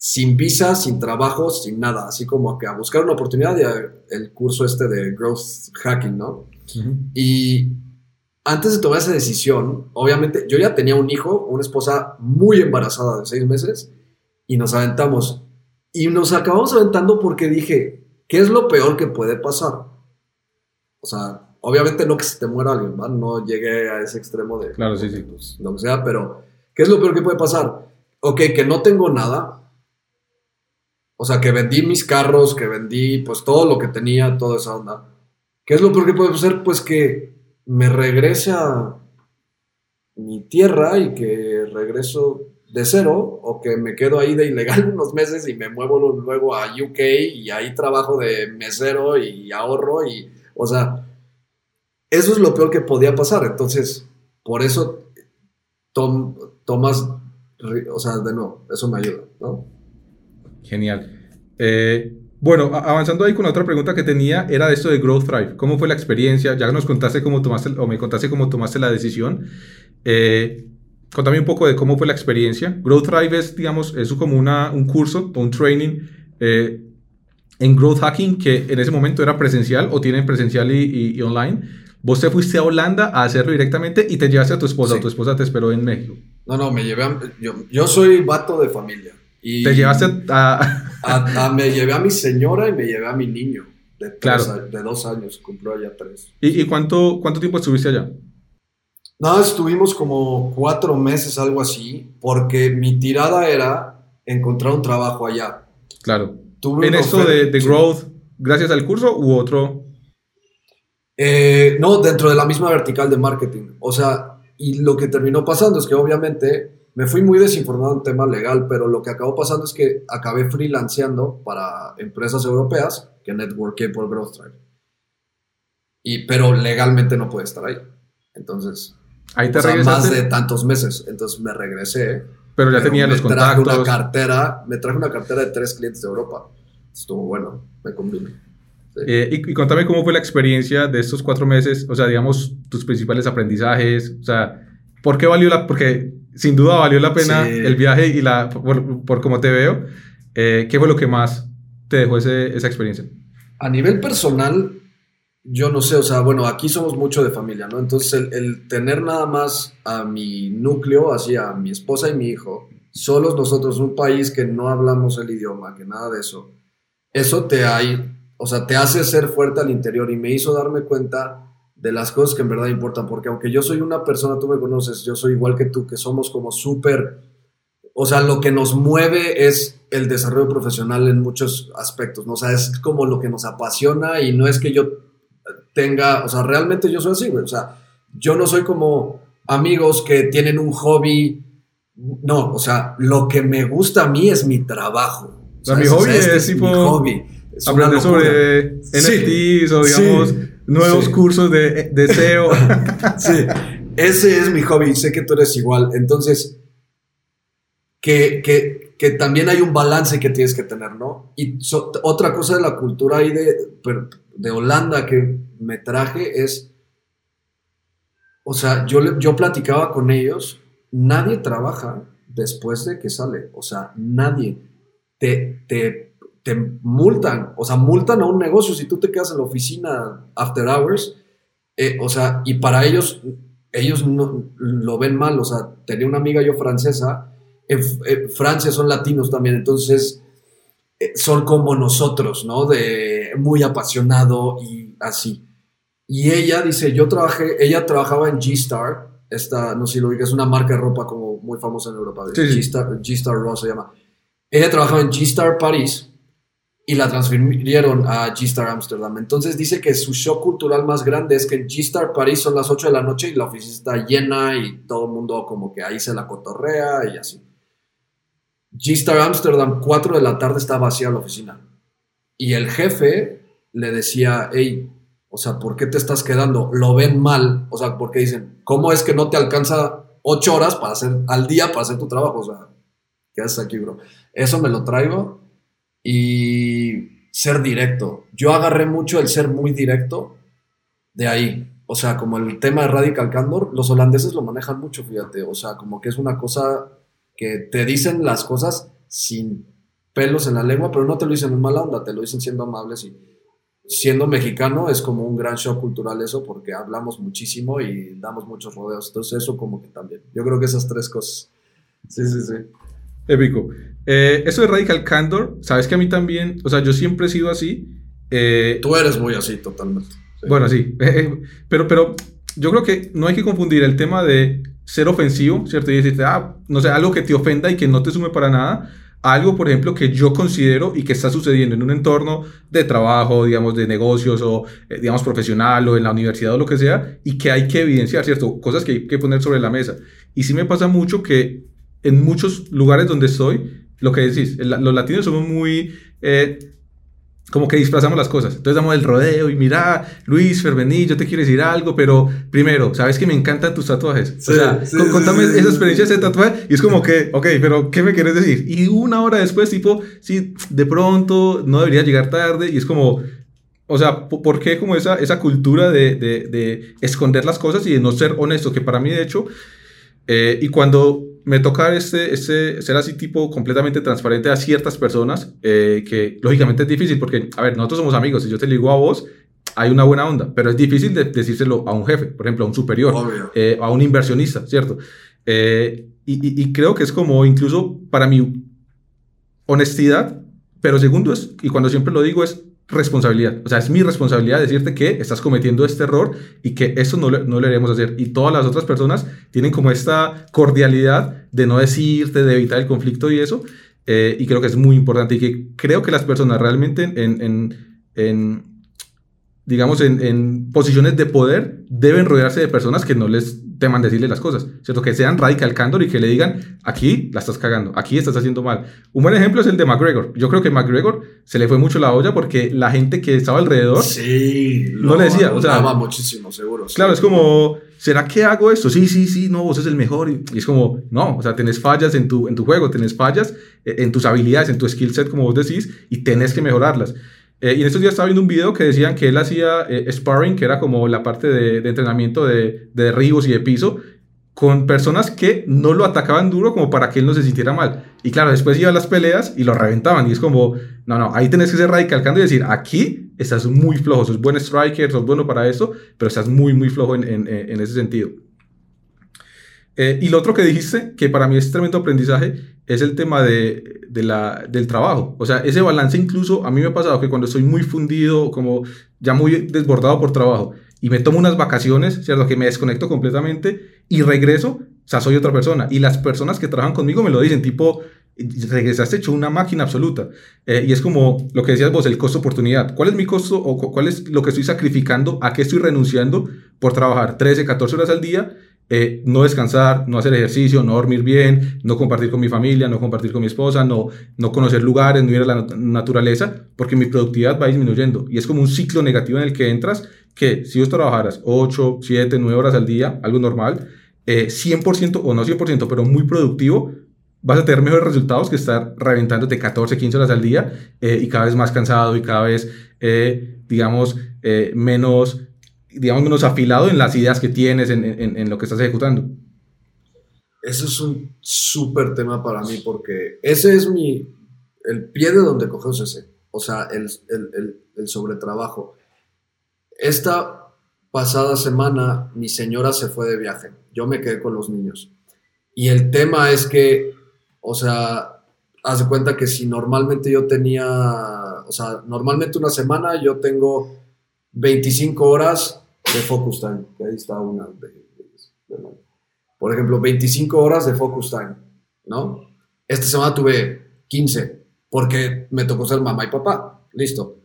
sin visa, sin trabajo, sin nada, así como que a buscar una oportunidad y a- el curso este de growth hacking, ¿no? Y antes de tomar esa decisión, obviamente, yo ya tenía un hijo, una esposa muy embarazada de seis meses, y nos aventamos. Y nos acabamos aventando porque dije, ¿qué es lo peor que puede pasar? O sea, obviamente no que se te muera alguien, ¿va? No llegué a ese extremo de Claro, sí, sí. pues, lo que sea, pero ¿qué es lo peor que puede pasar? Ok, que no tengo nada. O sea, que vendí mis carros, que vendí pues todo lo que tenía, toda esa onda. ¿Qué es lo peor que puede pasar? Pues que me regrese a mi tierra y que regreso de cero o que me quedo ahí de ilegal [LAUGHS] unos meses y me muevo luego a UK y ahí trabajo de mesero y ahorro y, o sea, eso es lo peor que podía pasar. Entonces, por eso tom- tomas, o sea, de nuevo, eso me ayuda, ¿no? Genial. Eh, bueno, avanzando ahí con la otra pregunta que tenía, era de esto de Growth Thrive. ¿Cómo fue la experiencia? Ya nos contaste cómo tomaste, o me contaste cómo tomaste la decisión. Eh, contame un poco de cómo fue la experiencia. Growth Thrive es, digamos, es como una, un curso o un training eh, en Growth Hacking que en ese momento era presencial o tienen presencial y, y- y online. Vos te fuiste a Holanda a hacerlo directamente y te llevaste a tu esposa. Sí. Tu esposa te esperó en México. No, no, me llevé a, yo, yo soy vato de familia. Y Te llevaste a... a- a- me llevé a mi señora y me llevé a mi niño de, tres Claro. a- de dos años, cumplió ya tres. ¿Y, y cuánto, cuánto tiempo estuviste allá? Nada, estuvimos como cuatro meses, algo así, porque mi tirada era encontrar un trabajo allá. Claro. Tuve ¿En oferta- de, de growth, gracias al curso u otro? Eh, no, dentro de la misma vertical de marketing. O sea, y lo que terminó pasando es que obviamente me fui muy desinformado en tema legal, pero lo que acabó pasando es que acabé freelanceando para empresas europeas que networké por Growth Drive. Y, pero legalmente no puede estar ahí. Entonces, Ahí te o sea, más de tantos meses. Entonces me regresé. pero ya pero tenía los traje una contactos. cartera, me traje una cartera de tres clientes de Europa. Estuvo bueno, me convino. Sí. Eh, y, y contame cómo fue la experiencia de estos cuatro meses, o sea, digamos, tus principales aprendizajes, o sea, ¿por qué valió la, porque sin duda valió la pena Sí. el viaje y la, por, por cómo te veo, eh, ¿qué fue lo que más te dejó ese- esa experiencia? A nivel personal, yo no sé, o sea, bueno, aquí somos mucho de familia, ¿no? Entonces, el, el tener nada más a mi núcleo, así a mi esposa y mi hijo, solos nosotros, un país que no hablamos el idioma, que nada de eso, eso te hay, o sea, te hace ser fuerte al interior y me hizo darme cuenta de las cosas que en verdad importan, porque aunque yo soy una persona, tú me conoces, yo soy igual que tú, que somos como súper, o sea, lo que nos mueve es el desarrollo profesional en muchos aspectos, ¿no? O sea, es como lo que nos apasiona y no es que yo tenga, o sea, realmente yo soy así, güey, o sea, yo no soy como amigos que tienen un hobby, no, o sea, lo que me gusta a mí es mi trabajo. O sea, mi ¿sabes? O hobby este es tipo mi hobby. Es Aprender sobre Sí, NFTs o, sí, digamos, nuevos sí. cursos de, de SEO. [LAUGHS] Sí, ese es mi hobby, sé que tú eres igual. Entonces, que, que, que también hay un balance que tienes que tener, ¿no? Y so- otra cosa de la cultura ahí de, de Holanda que me traje es, o sea, yo, yo platicaba con ellos, nadie trabaja después de que sale, o sea, nadie. Te, te, te multan, o sea, multan a un negocio si tú te quedas en la oficina after hours, eh, o sea, y para ellos, ellos no, lo ven mal, o sea, tenía una amiga yo francesa, en, en Francia son latinos también, entonces eh, son como nosotros, ¿no? De muy apasionado y así. Y ella dice, yo trabajé, ella trabajaba en G-Star, esta, no sé si lo ubicas, es una marca de ropa como muy famosa en Europa, sí. G-Star, G-Star Raw se llama. Ella trabajaba en G-Star París y la transfirieron a G-Star Amsterdam. Entonces dice que su show cultural más grande es que en G-Star París son las 8 de la noche y la oficina está llena y todo el mundo como que ahí se la cotorrea y así. G-Star Amsterdam, 4 de la tarde está vacía la oficina. Y el jefe le decía, hey, o sea, ¿por qué te estás quedando? Lo ven mal, o sea, porque dicen, ¿cómo es que no te alcanza 8 horas para hacer al día para hacer tu trabajo? O sea, ¿qué haces aquí, bro? Eso me lo traigo y ser directo. Yo agarré mucho el ser muy directo de ahí. O sea, como el tema de Radical Candor, los holandeses lo manejan mucho, fíjate. O sea, como que es una cosa que te dicen las cosas sin pelos en la lengua, pero no te lo dicen en mala onda, te lo dicen siendo amables y siendo mexicano es como un gran shock cultural eso porque hablamos muchísimo y damos muchos rodeos. Entonces eso como que también. Yo creo que esas tres cosas. Sí, sí, sí. Épico. Eh, eso de Radical Candor, sabes que a mí también, o sea, yo siempre he sido así. eh, Tú eres muy así, totalmente. Sí. Bueno, sí, [LAUGHS] pero, pero yo creo que no hay que confundir el tema de ser ofensivo, ¿cierto? Y decirte, ah, no sé, algo que te ofenda y que no te sume para nada, a algo, por ejemplo, que yo considero y que está sucediendo en un entorno de trabajo, digamos, de negocios o, eh, digamos, profesional o en la universidad o lo que sea, y que hay que evidenciar, ¿cierto? Cosas que hay que poner sobre la mesa. Y sí me pasa mucho que en muchos lugares donde estoy, lo que decís, el- los latinos somos muy... eh, como que disfrazamos las cosas. Entonces damos el rodeo y mira, Luis, Fervení, yo te quiero decir algo, pero primero, sabes que me encantan tus tatuajes. Sí, o sea, sí, con- contame sí, esa experiencia de tatuaje y es como que, ok, pero ¿qué me quieres decir? Y una hora después, tipo, sí, de pronto no debería llegar tarde y es como, o sea, po- ¿por qué como esa, esa cultura de, de, de esconder las cosas y de no ser honesto? Que para mí, de hecho, eh, y cuando me toca este, este, ser así tipo completamente transparente a ciertas personas, eh, que lógicamente es difícil porque, a ver, nosotros somos amigos, si yo te lo digo a vos, hay una buena onda, pero es difícil de decírselo a un jefe, por ejemplo, a un superior, eh, a un inversionista, ¿cierto? Eh, y, y- y creo que es como incluso para mi honestidad, pero segundo es, y cuando siempre lo digo, es responsabilidad. O sea, es mi responsabilidad decirte que estás cometiendo este error y que eso no, le- no lo hacer. Y todas las otras personas tienen como esta cordialidad de no decirte, de evitar el conflicto y eso. eh, y creo que es muy importante y que creo que las personas realmente en, en, en digamos, en, en posiciones de poder, deben rodearse de personas que no les teman decirle las cosas, ¿cierto? Que sean radical candor y que le digan, aquí la estás cagando, aquí estás haciendo mal. Un buen ejemplo es el de McGregor. Yo creo que McGregor se le fue mucho la olla porque la gente que estaba alrededor Sí, No le decía, o sea- muchísimo, seguro. sí. Claro, es como, ¿será que hago esto? Sí, sí, sí, no, vos es el mejor. Y y es como, no, o sea, tenés fallas en tu, en tu juego, tenés fallas eh, en tus habilidades, en tu skill set, como vos decís, y tenés que mejorarlas. Eh, y en estos días estaba viendo un video que decían que él hacía eh, sparring, que era como la parte de, entrenamiento de, de derribos y de piso, con personas que no lo atacaban duro como para que él no se sintiera mal. Y claro, después iba a las peleas y lo reventaban. Y es como, no, no, ahí tenés que ser radicalcando y decir, aquí estás muy flojo, sos buen striker, sos bueno para eso, pero estás muy, muy flojo en, en- en ese sentido. Eh, y lo otro que dijiste, que para mí es tremendo aprendizaje, es el tema de, de la, del trabajo. O sea, ese balance incluso, a mí me ha pasado que cuando estoy muy fundido, como ya muy desbordado por trabajo, y me tomo unas vacaciones, ¿cierto? Que me desconecto completamente y regreso, o sea, soy otra persona. Y las personas que trabajan conmigo me lo dicen, tipo, regresaste hecho una máquina absoluta. Eh, y es como lo que decías vos, el costo-oportunidad. ¿Cuál es mi costo o cu- cuál es lo que estoy sacrificando, a qué estoy renunciando por trabajar 13, 14 horas al día? Eh, no descansar, no hacer ejercicio, no dormir bien, no compartir con mi familia, no compartir con mi esposa, no, no conocer lugares, no ir a la nat- naturaleza, porque mi productividad va disminuyendo. Y es como un ciclo negativo en el que entras, que si vos trabajaras 8, 7, 9 horas al día, algo normal, eh, 100% o no 100%, pero muy productivo, vas a tener mejores resultados que estar reventándote 14, 15 horas al día eh, y cada vez más cansado y cada vez, eh, digamos, menos, digamos, menos afilado en las ideas que tienes, en, en- en lo que estás ejecutando. Eso es un súper tema para mí porque ese es mi, el pie de donde cogemos ese, o sea, el, el, el, el sobretrabajo. Esta pasada semana mi señora se fue de viaje, yo me quedé con los niños. Y el tema es que, o sea, haz de cuenta que si normalmente yo tenía, o sea, normalmente una semana yo tengo 25 horas de focus time, que ahí está una de, de- de- por ejemplo, 25 horas de focus time, ¿no? Esta semana tuve 15, porque me tocó ser mamá y papá, listo.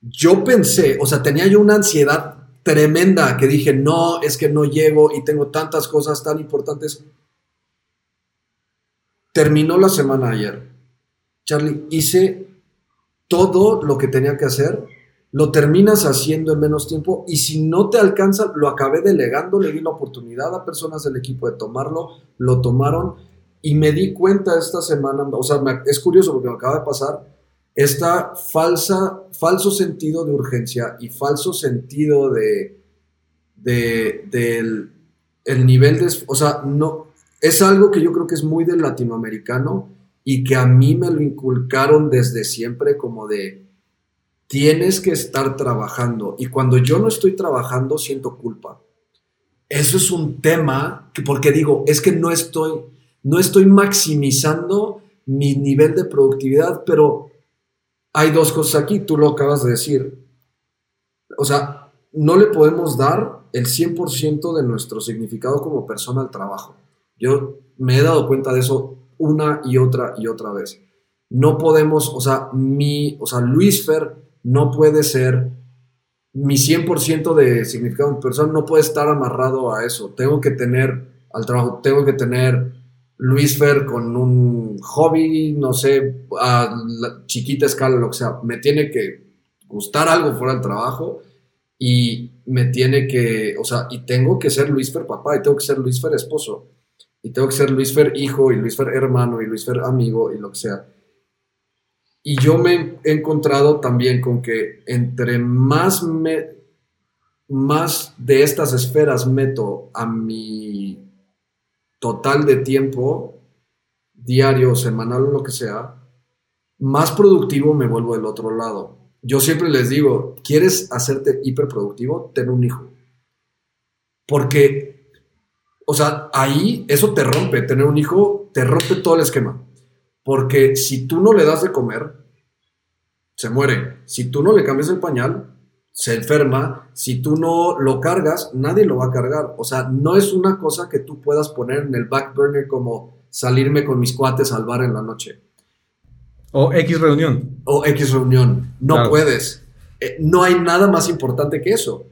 Yo pensé, o sea, tenía yo una ansiedad tremenda que dije, no, es que no llego y tengo tantas cosas tan importantes. Terminó la semana ayer. Charlie, hice todo lo que tenía que hacer, lo terminas haciendo en menos tiempo y si no te alcanza, lo acabé delegando, le di la oportunidad a personas del equipo de tomarlo, lo tomaron y me di cuenta esta semana, o sea, es curioso porque me acaba de pasar, esta falsa, falso sentido de urgencia y falso sentido de, de, del el nivel de, o sea, no, es algo que yo creo que es muy del latinoamericano y que a mí me lo inculcaron desde siempre como de tienes que estar trabajando y cuando yo no estoy trabajando siento culpa. Eso es un tema que porque digo, es que no estoy no estoy maximizando mi nivel de productividad, pero hay dos cosas aquí, tú lo acabas de decir. O sea, no le podemos dar el 100% de nuestro significado como persona al trabajo. Yo me he dado cuenta de eso una y otra y otra vez. No podemos, o sea, mi, o sea, Luis Fer no puede ser mi 100% de significado en persona, no puede estar amarrado a eso. Tengo que tener al trabajo, tengo que tener Luis Fer con un hobby, no sé, a la chiquita escala, lo que sea. Me tiene que gustar algo fuera del trabajo y me tiene que, o sea, y tengo que ser Luis Fer papá y tengo que ser Luis Fer esposo y tengo que ser Luis Fer hijo y Luis Fer hermano y Luis Fer amigo y lo que sea. Y yo me he encontrado también con que entre más me más de estas esferas meto a mi total de tiempo diario, semanal o lo que sea, más productivo me vuelvo del otro lado. Yo siempre les digo, ¿quieres hacerte hiperproductivo? Ten un hijo. Porque, o sea, ahí eso te rompe, tener un hijo te rompe todo el esquema. Porque si tú no le das de comer, se muere. Si tú no le cambias el pañal, se enferma. Si tú no lo cargas, nadie lo va a cargar. O sea, no es una cosa que tú puedas poner en el back burner como salirme con mis cuates al bar en la noche O X reunión. o X reunión. No Claro. puedes. eh, no hay nada más importante que eso.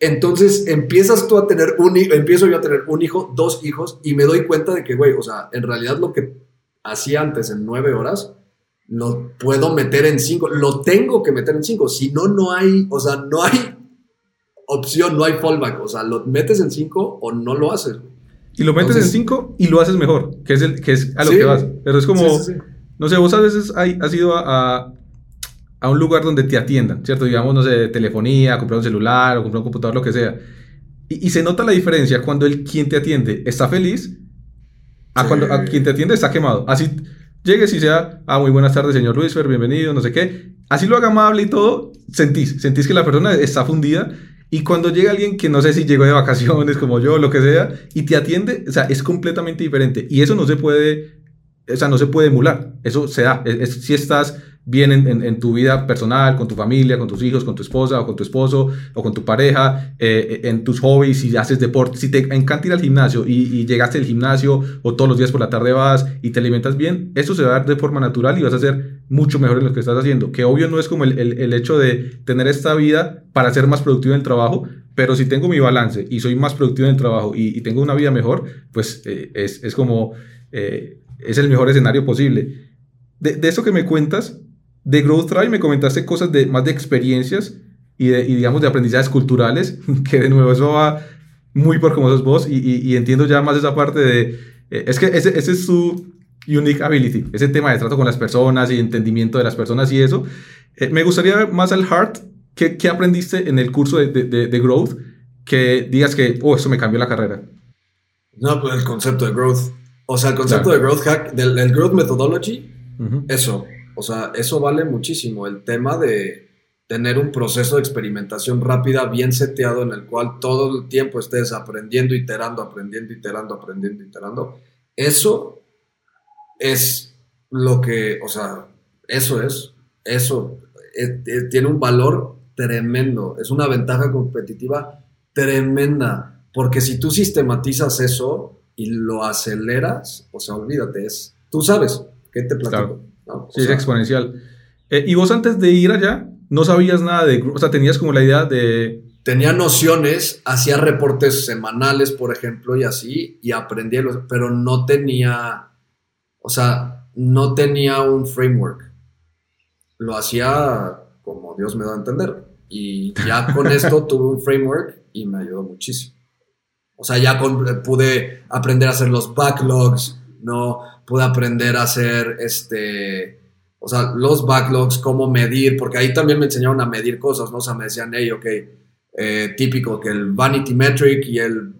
Entonces empiezas tú a tener un hijo, empiezo yo a tener un hijo, dos hijos, y me doy cuenta de que, güey, o sea, en realidad lo que hacía antes en nueve horas, lo puedo meter en cinco, lo tengo que meter en cinco, si no, no hay, o sea, no hay opción, no hay fallback, o sea, lo metes en cinco o no lo haces. Y lo metes en cinco y lo haces mejor, que es, el, que es a lo que vas. Pero es como, no sé, vos a veces has ido a a un lugar donde te atiendan, ¿cierto? Digamos, no sé, telefonía, comprar un celular o comprar un computador, lo que sea. Y, se nota la diferencia cuando el quien te atiende está feliz a cuando a quien te atiende está quemado. Así llegues y sea, ah, muy buenas tardes, señor Luis, bienvenido, no sé qué. Así lo haga amable y todo, sentís, sentís que la persona está fundida. Y cuando llega alguien que no sé si llegó de vacaciones como yo, lo que sea, y te atiende, o sea, es completamente diferente. Y eso no se puede, o sea, no se puede emular. Eso se da. si estás bien en, tu vida personal, con tu familia, con tus hijos, con tu esposa o con tu esposo o con tu pareja, eh, en tus hobbies, si haces deporte, si te encanta ir al gimnasio y, llegaste al gimnasio o todos los días por la tarde vas y te alimentas bien, eso se va a dar de forma natural y vas a ser mucho mejor en lo que estás haciendo. Que obvio no es como el, hecho de tener esta vida para ser más productivo en el trabajo, pero si tengo mi balance y soy más productivo en el trabajo y, tengo una vida mejor, pues eh, es, como, eh, es el mejor escenario posible. De, de eso que me cuentas, de Growth Drive me comentaste cosas de más de experiencias y, de, digamos de aprendizajes culturales, [LAUGHS] que de nuevo eso va muy por como sos vos y, y, entiendo ya más esa parte de... Eh, es que ese, ese, es su unique ability, ese tema de trato con las personas y entendimiento de las personas y eso. Eh, me gustaría más al heart, ¿qué, ¿qué, aprendiste en el curso de, de, de, Growth que digas que, oh, eso me cambió la carrera? No, pues el concepto de Growth. O sea, el concepto de Growth Hack, del, Growth Methodology, eso o sea, eso vale muchísimo. El tema de tener un proceso de experimentación rápida, bien seteado, en el cual todo el tiempo estés aprendiendo, iterando, aprendiendo, iterando, aprendiendo, iterando. Eso es lo que, o sea, eso es, eso eh, eh, tiene un valor tremendo, es una ventaja competitiva tremenda, porque si tú sistematizas eso y lo aceleras, o sea, olvídate, es, tú sabes, ¿qué te platico? Sí, es exponencial. Eh, y vos antes de ir allá, no sabías nada de... O sea, tenías como la idea de... Tenía nociones, hacía reportes semanales, por ejemplo, y así, y aprendí, pero no tenía, o sea, no tenía un framework. Lo hacía como Dios me da a entender. Y ya con [LAUGHS] esto tuve un framework y me ayudó muchísimo. O sea, ya pude aprender a hacer los backlogs, ¿no? pude aprender a hacer este, o sea, los backlogs, cómo medir, porque ahí también me enseñaron a medir cosas, ¿no? O sea, me decían, hey, ok, eh, típico que el vanity metric y el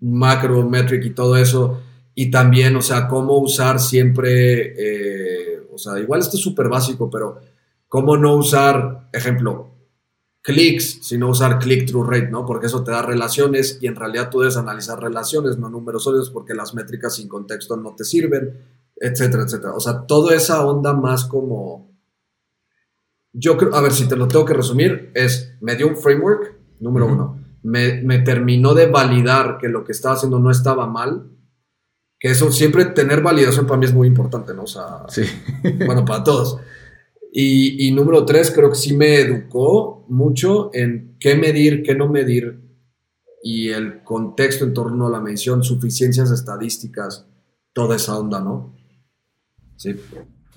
macro metric y todo eso, y también, o sea, cómo usar siempre, eh, o sea, igual esto es súper básico, pero cómo no usar, ejemplo, clics, sino usar click-through rate, ¿no? Porque eso te da relaciones y en realidad tú debes analizar relaciones, no números sólidos, porque las métricas sin contexto no te sirven, etcétera, etcétera. O sea, toda esa onda más como... Yo creo, a ver, si te lo tengo que resumir, es, me dio un framework, número uno, me, me terminó de validar que lo que estaba haciendo no estaba mal, que eso siempre tener validación para mí es muy importante, ¿no? O sea, sí. bueno, para todos. Y, número tres, creo que sí me educó mucho en qué medir, qué no medir y el contexto en torno a la mención, suficiencias estadísticas, toda esa onda, ¿no? Sí.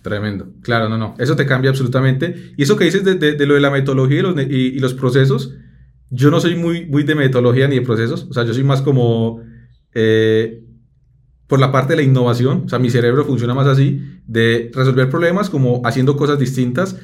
Tremendo. Claro, no, no. Eso te cambia absolutamente. Y eso que dices de, lo de la metodología y los, y, los, procesos, yo no soy muy, muy de metodología ni de procesos. O sea, yo soy más como... Eh, por la parte de la innovación, o sea, mi cerebro funciona más así, de resolver problemas como haciendo cosas distintas,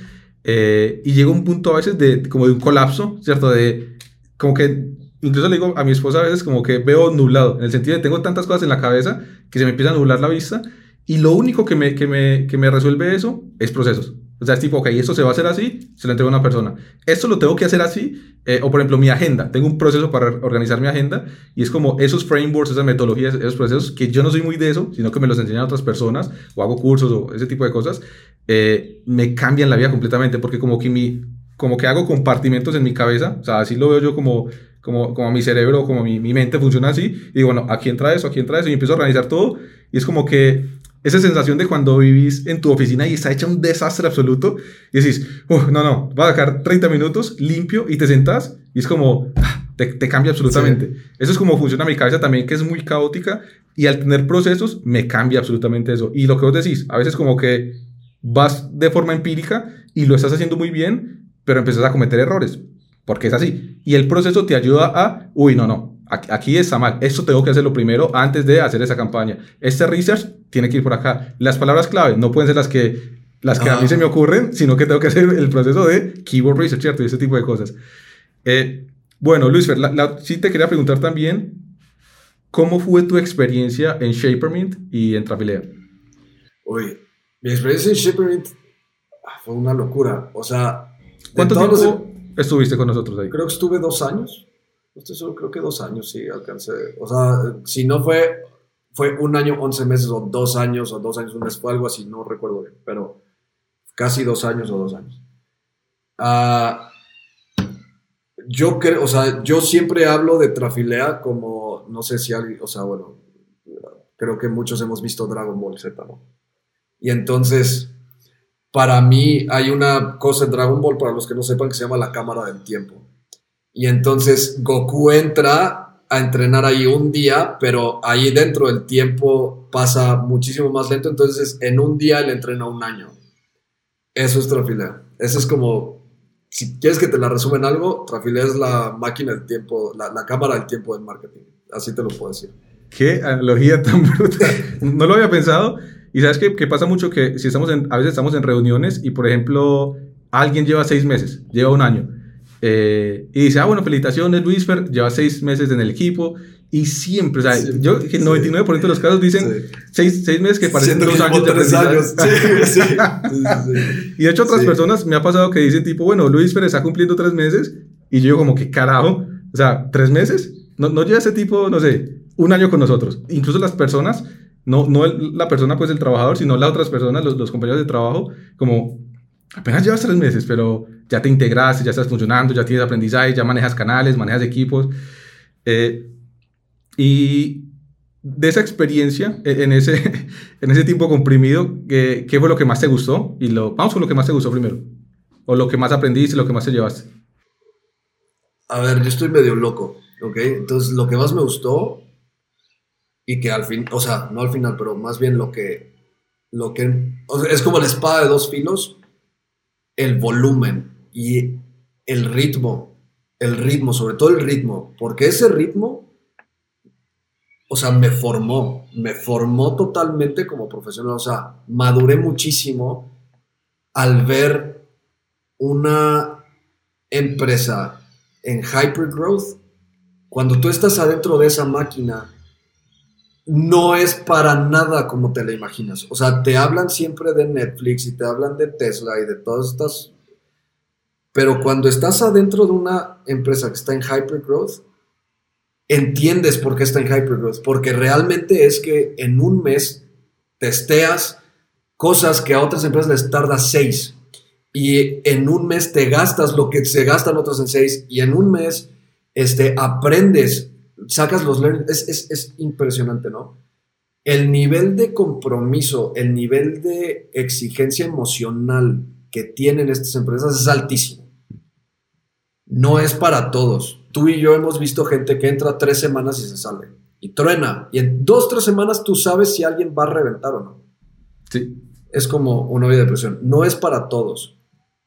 eh, y llega un punto a veces de como de un colapso, ¿cierto? De como que, incluso le digo a mi esposa a veces como que veo nublado, en el sentido de tengo tantas cosas en la cabeza que se me empieza a nublar la vista, y lo único que me, que me, que me resuelve eso es procesos. O sea, es tipo, ok, esto se va a hacer así, se lo entrego a una persona. Esto lo tengo que hacer así, eh, o por ejemplo, mi agenda. Tengo un proceso para organizar mi agenda y es como esos frameworks, esas metodologías, esos procesos, que yo no soy muy de eso, sino que me los enseñan otras personas, o hago cursos o ese tipo de cosas, eh, me cambian la vida completamente, porque como que, mi, como que hago compartimentos en mi cabeza, o sea, así lo veo yo como, como, como mi cerebro, como mi, mi mente funciona así, y digo, bueno, aquí entra eso, aquí entra eso, y empiezo a organizar todo, y es como que esa sensación de cuando vivís en tu oficina y está hecha un desastre absoluto y decís, "Uf, no, no, va a dejar 30 minutos limpio y te sentás y es como, ah, te, te cambia absolutamente. Eso es como funciona mi cabeza también, que es muy caótica y al tener procesos me cambia absolutamente eso. Y lo que vos decís, a veces como que vas de forma empírica y lo estás haciendo muy bien, pero empiezas a cometer errores, porque es así. Y el proceso te ayuda a, uy, no, no, aquí, está mal, esto tengo que hacerlo primero antes de hacer esa campaña. Este research tiene que ir por acá. Las palabras clave no pueden ser las que, las que a mí Ah. se me ocurren, sino que tengo que hacer el proceso de keyword research, ¿cierto? Y ese tipo de cosas. Eh, bueno, Luis, la- la- sí te quería preguntar también, ¿cómo fue tu experiencia en Shapermint y en Trafilea? Uy, mi experiencia en Shippermint ah, fue una locura. O sea, ¿Cuánto todos los- tiempo estuviste con nosotros ahí? creo que estuve dos años. Estoy seguro, creo que dos años sí alcancé. O sea, si no fue, fue un año, once meses, o dos años, o dos años, un mes, fue algo así, no recuerdo bien, pero casi dos años o dos años. Ah, yo creo, o sea, yo siempre hablo de Trafilea como, no sé si alguien, o sea, bueno, creo que muchos hemos visto Dragon Ball Z, ¿no? Y entonces, para mí hay una cosa en Dragon Ball, para los que no sepan, que se llama la cámara del tiempo. Y entonces Goku entra a entrenar ahí un día, pero ahí dentro el tiempo pasa muchísimo más lento, entonces en un día él entrena un año. Eso es Trafilea. Eso es como, si quieres que te la resumen algo, Trafilea es la máquina del tiempo, la, cámara del tiempo del marketing. Así te lo puedo decir. Qué analogía tan brutal. No lo había pensado. Y sabes que, que pasa mucho que si estamos en, a veces estamos en reuniones y, por ejemplo, alguien lleva seis meses, lleva un año, eh, y dice, ah, bueno, felicitaciones, Luis Fer, lleva seis meses en el equipo. Y siempre, o sea, Siempre, yo, el 99% de los casos dicen Sí. seis, seis meses que parecen dos que años. de tres años. Sí, sí, sí, sí. [LAUGHS] Y de hecho otras Sí. personas me ha pasado que dicen tipo, bueno, Luis Fer está cumpliendo tres meses y yo como que carajo, o sea, tres meses, no, no lleva ese tipo, no sé, un año con nosotros. Incluso las personas, no, no el- la persona pues el trabajador, sino las otras personas, los, los compañeros de trabajo, como apenas llevas tres meses, pero ya te integraste, ya estás funcionando, ya tienes aprendizaje, ya manejas canales, manejas equipos. Eh, y de esa experiencia, e- en ese, [LAUGHS] en ese tiempo comprimido, ¿qué, ¿qué fue lo que más te gustó? Y lo, vamos con lo que más te gustó primero. O lo que más aprendiste, lo que más te llevaste. A ver, yo estoy medio loco, ¿ok? Entonces, lo que más me gustó y que al fin, o sea, no al final, pero más bien lo que, lo que, o sea, es como la espada de dos filos, el volumen y el ritmo, el ritmo, sobre todo el ritmo, porque ese ritmo, o sea, me formó, me formó totalmente como profesional, o sea, maduré muchísimo al ver una empresa en hypergrowth, cuando tú estás adentro de esa máquina, no es para nada como te la imaginas. O sea, te hablan siempre de Netflix y te hablan de Tesla y de todas estas... Pero cuando estás adentro de una empresa que está en hypergrowth, entiendes por qué está en hypergrowth. Porque realmente es que en un mes testeas cosas que a otras empresas les tarda seis y en un mes te gastas lo que se gastan otros en seis y en un mes este, aprendes, sacas los learnings, es, es, es impresionante, ¿no? El nivel de compromiso, el nivel de exigencia emocional que tienen estas empresas es altísimo. No es para todos. Tú y yo hemos visto gente que entra tres semanas y se sale. Y truena. Y en dos, tres semanas tú sabes si alguien va a reventar o no Sí. es como una vida de presión. No es para todos.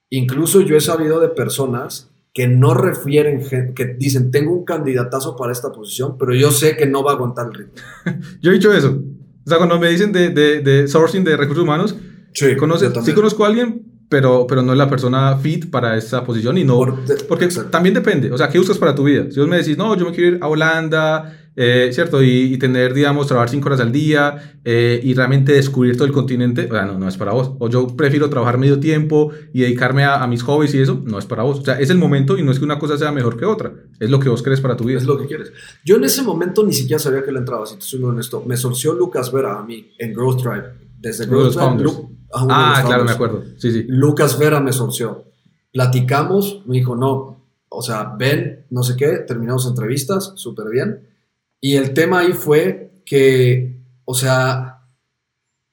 Incluso yo he sabido de personas que no refieren, que dicen, tengo un candidatazo para esta posición, pero yo sé que no va a aguantar el ritmo. [LAUGHS] Yo he dicho eso. O sea, cuando me dicen de, de, de sourcing de recursos humanos, Sí, conoce, sí conozco a alguien, pero, pero no es la persona fit para esa posición y no... Por- porque también depende. O sea, ¿qué buscas para tu vida? Si vos me decís, no, yo me quiero ir a Holanda, eh, ¿cierto? Y, y tener, digamos, trabajar cinco horas al día eh, y realmente descubrir todo el continente, o sea, no, no es para vos. O yo prefiero trabajar medio tiempo y dedicarme a, a mis hobbies y eso, no es para vos. O sea, es el momento y no es que una cosa sea mejor que otra. Es lo que vos crees para tu vida. Es lo que quieres. Yo en ese momento ni siquiera sabía que le entraba, si te soy honesto. Me sorció Lucas Vera a mí en Growth Drive. Desde Growth Drive, ah, de Ah, los claro, me acuerdo. Sí, sí. Lucas Vera me sorció. Platicamos, me dijo, no, o sea, ven, no sé qué, terminamos entrevistas, súper bien. Y el tema ahí fue que, o sea,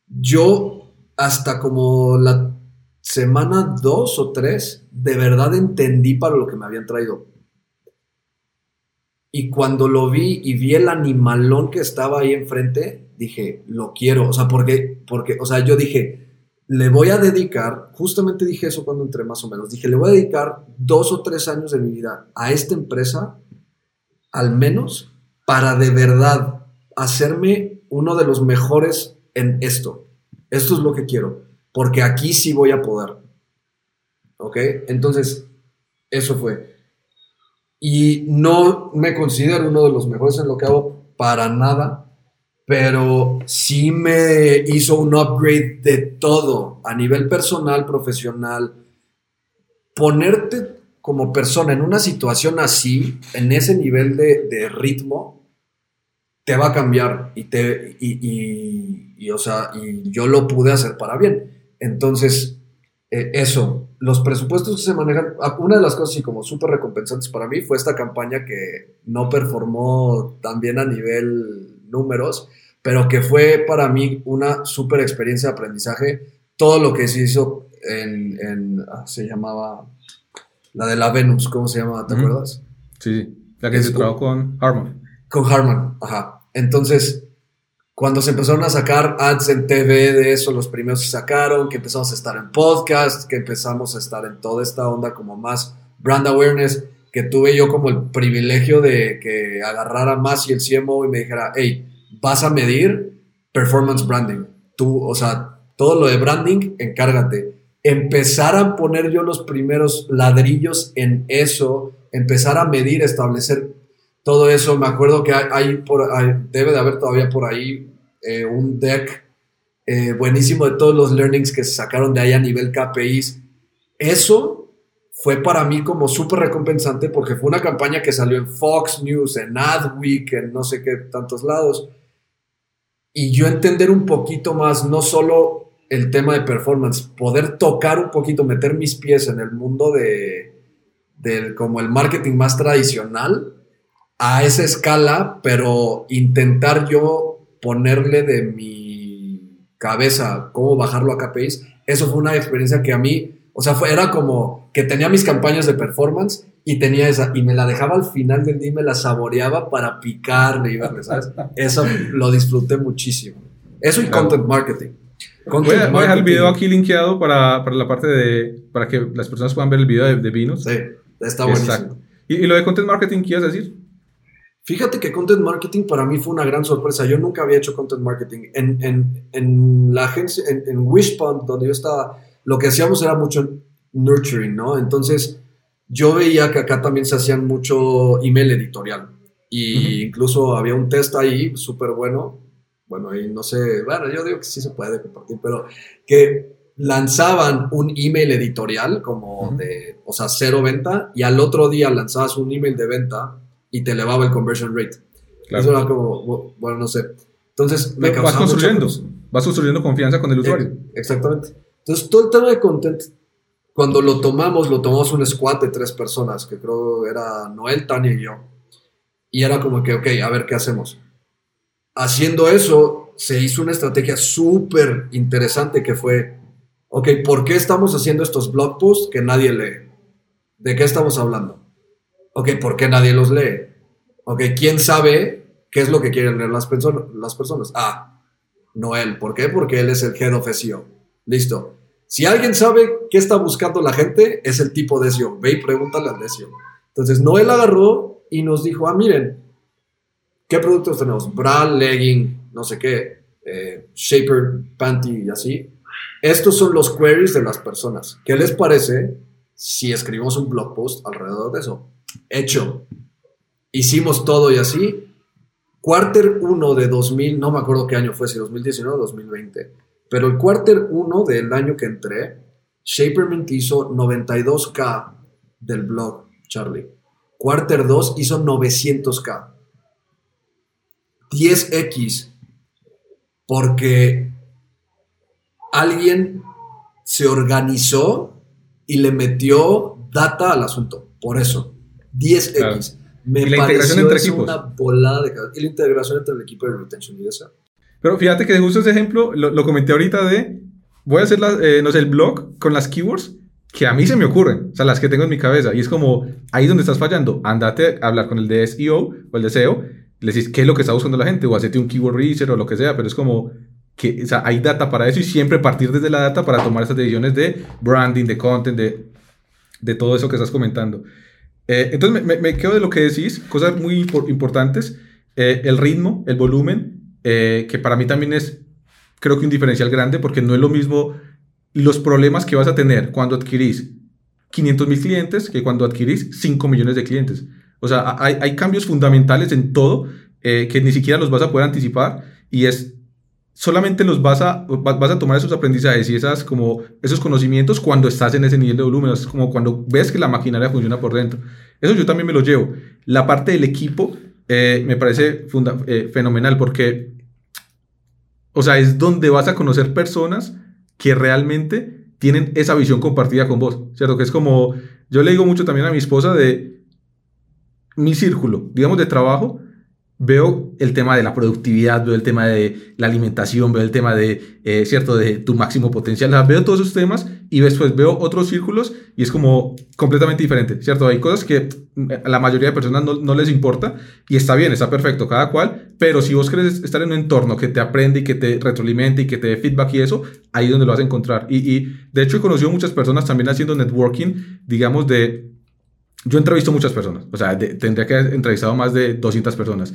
yo hasta como la semana dos o tres, de verdad entendí para lo que me habían traído. Y cuando lo vi y vi el animalón que estaba ahí enfrente, dije, lo quiero. O sea, porque, porque, o sea, yo dije, le voy a dedicar, justamente dije eso cuando entré más o menos, dije, le voy a dedicar dos o tres años de mi vida a esta empresa, al menos, para de verdad hacerme uno de los mejores en esto. Esto es lo que quiero, porque aquí sí voy a poder. ¿Ok? Entonces, eso fue. Y no me considero uno de los mejores en lo que hago para nada, pero sí me hizo un upgrade de todo, a nivel personal, profesional. Ponerte como persona en una situación así, en ese nivel de, ritmo, te va a cambiar y, te, y, o sea, y yo lo pude hacer para bien. Entonces, eh, eso, los presupuestos que se manejan, ah, una de las cosas y como súper recompensantes para mí fue esta campaña que no performó tan bien a nivel números, pero que fue para mí una súper experiencia de aprendizaje. Todo lo que se hizo en, ah, se llamaba, la de la Venus, ¿cómo se llama? ¿Te acuerdas? Sí, la que se trabajó con Harman. Con Harman, ajá. Entonces, cuando se empezaron a sacar ads en TV de eso, los primeros se sacaron, que empezamos a estar en podcast, que empezamos a estar en toda esta onda como más brand awareness, que tuve yo como el privilegio de que agarrara más y el CMO y me dijera, hey, vas a medir performance branding. Tú, o sea, todo lo de branding, encárgate. Empezar a poner yo los primeros ladrillos en eso, empezar a medir, establecer todo eso. Me acuerdo que hay, debe de haber todavía por ahí eh, un deck eh, buenísimo de todos los learnings que se sacaron de ahí a nivel KPIs. Eso fue para mí como súper recompensante porque fue una campaña que salió en Fox News, en Adweek, en no sé qué tantos lados. Y yo entender un poquito más, no solo el tema de performance, poder tocar un poquito, meter mis pies en el mundo de, como el marketing más tradicional a esa escala, pero intentar yo ponerle de mi cabeza cómo bajarlo a KPIs, eso fue una experiencia que a mí, o sea, fue, era como que tenía mis campañas de performance y tenía esa, y me la dejaba al final del día y me la saboreaba para picarle y verle, ¿sabes? Eso lo disfruté muchísimo. Eso y content marketing. voy, a, dejar el video aquí linkeado para, para, la parte de, para que las personas puedan ver el video de, de vinos. Sí, está buenísimo. ¿Y, ¿Y, lo de content marketing qué ibas a decir? Fíjate que content marketing para mí fue una gran sorpresa. Yo nunca había hecho content marketing. En, en, en la agencia, en, en Wishpond, donde yo estaba, lo que hacíamos era mucho nurturing, ¿no? Entonces, yo veía que acá también se hacían mucho email editorial. Y incluso había un test ahí súper bueno. Bueno, ahí no sé, bueno, yo digo que sí se puede compartir, pero que lanzaban un email editorial como de, o sea, cero venta, y al otro día lanzabas un email de venta y te elevaba el conversion rate. Eso era como, bueno, no sé. Entonces, me vas construyendo, vas construyendo confianza con el usuario. Exactamente. Entonces, todo el tema de content, cuando lo tomamos, lo tomamos un squad de tres personas, que creo era Noel, Tania y yo. Y era como que, ok, a ver qué hacemos. Haciendo eso, se hizo una estrategia súper interesante que fue, ok, ¿por qué estamos haciendo estos blog posts que nadie lee? ¿De qué estamos hablando? Ok, ¿por qué nadie los lee? Ok, ¿quién sabe qué es lo que quieren leer las, las personas? Ah, Noel. ¿Por qué? Porque él es el head of SEO. Listo. Si alguien sabe qué está buscando la gente, es el tipo de SEO. Ve y pregúntale al SEO. Entonces, Noel agarró y nos dijo, ah, miren, ¿qué productos tenemos? Bra, legging, no sé qué, eh, shaper, panty y así. Estos son los queries de las personas. ¿Qué les parece si escribimos un blog post alrededor de eso? hecho. Hicimos todo y así. Quarter 1 de 2000, no me acuerdo qué año fue, si 2019 o 2020, pero el quarter 1 del año que entré, Shapermint hizo 92k del blog, Charlie. Quarter 2 hizo 900k. 10x porque alguien se organizó y le metió data al asunto. Por eso. 10x. Me ¿Y la integración entre equipos? una volada de Y la integración entre el equipo de retention y esa. Pero fíjate que justo ese ejemplo lo, lo comenté ahorita de, voy a hacer, la, eh, no sé, el blog con las keywords que a mí se me ocurren, o sea, las que tengo en mi cabeza. Y es como, ahí donde estás fallando, andate a hablar con el de SEO o el de SEO, le decís qué es lo que está buscando la gente, o hacete un keyword research o lo que sea, pero es como que, o sea, hay data para eso y siempre partir desde la data para tomar esas decisiones de branding, de content, de, de todo eso que estás comentando. Eh, entonces me, me, quedo de lo que decís, cosas muy importantes, eh, el ritmo, el volumen, eh, que para mí también es, creo que un diferencial grande, porque no es lo mismo los problemas que vas a tener cuando adquirís 500 mil clientes que cuando adquirís 5 millones de clientes. O sea, hay, hay cambios fundamentales en todo que ni siquiera los vas a poder anticipar y es solamente los vas a, vas a tomar esos aprendizajes y esas, como, esos conocimientos cuando estás en ese nivel de volumen, es como cuando ves que la maquinaria funciona por dentro. Eso yo también me lo llevo. La parte del equipo eh, me parece eh, fenomenal porque, o sea, es donde vas a conocer personas que realmente tienen esa visión compartida con vos, ¿cierto? Que es como, yo le digo mucho también a mi esposa de mi círculo, digamos, de trabajo, veo el tema de la productividad, veo el tema de la alimentación, veo el tema de, eh, ¿cierto?, de tu máximo potencial. veo todos esos temas y después veo otros círculos y es como completamente diferente, ¿cierto? Hay cosas que a la mayoría de personas no, no, les importa y está bien, está perfecto, cada cual, pero si vos querés estar en un entorno que te aprende y que te retroalimente y que te dé feedback y eso, ahí es donde lo vas a encontrar. Y, y de hecho he conocido muchas personas también haciendo networking, digamos, de yo entrevisto muchas personas, o sea, tendría que haber entrevistado más de 200 personas.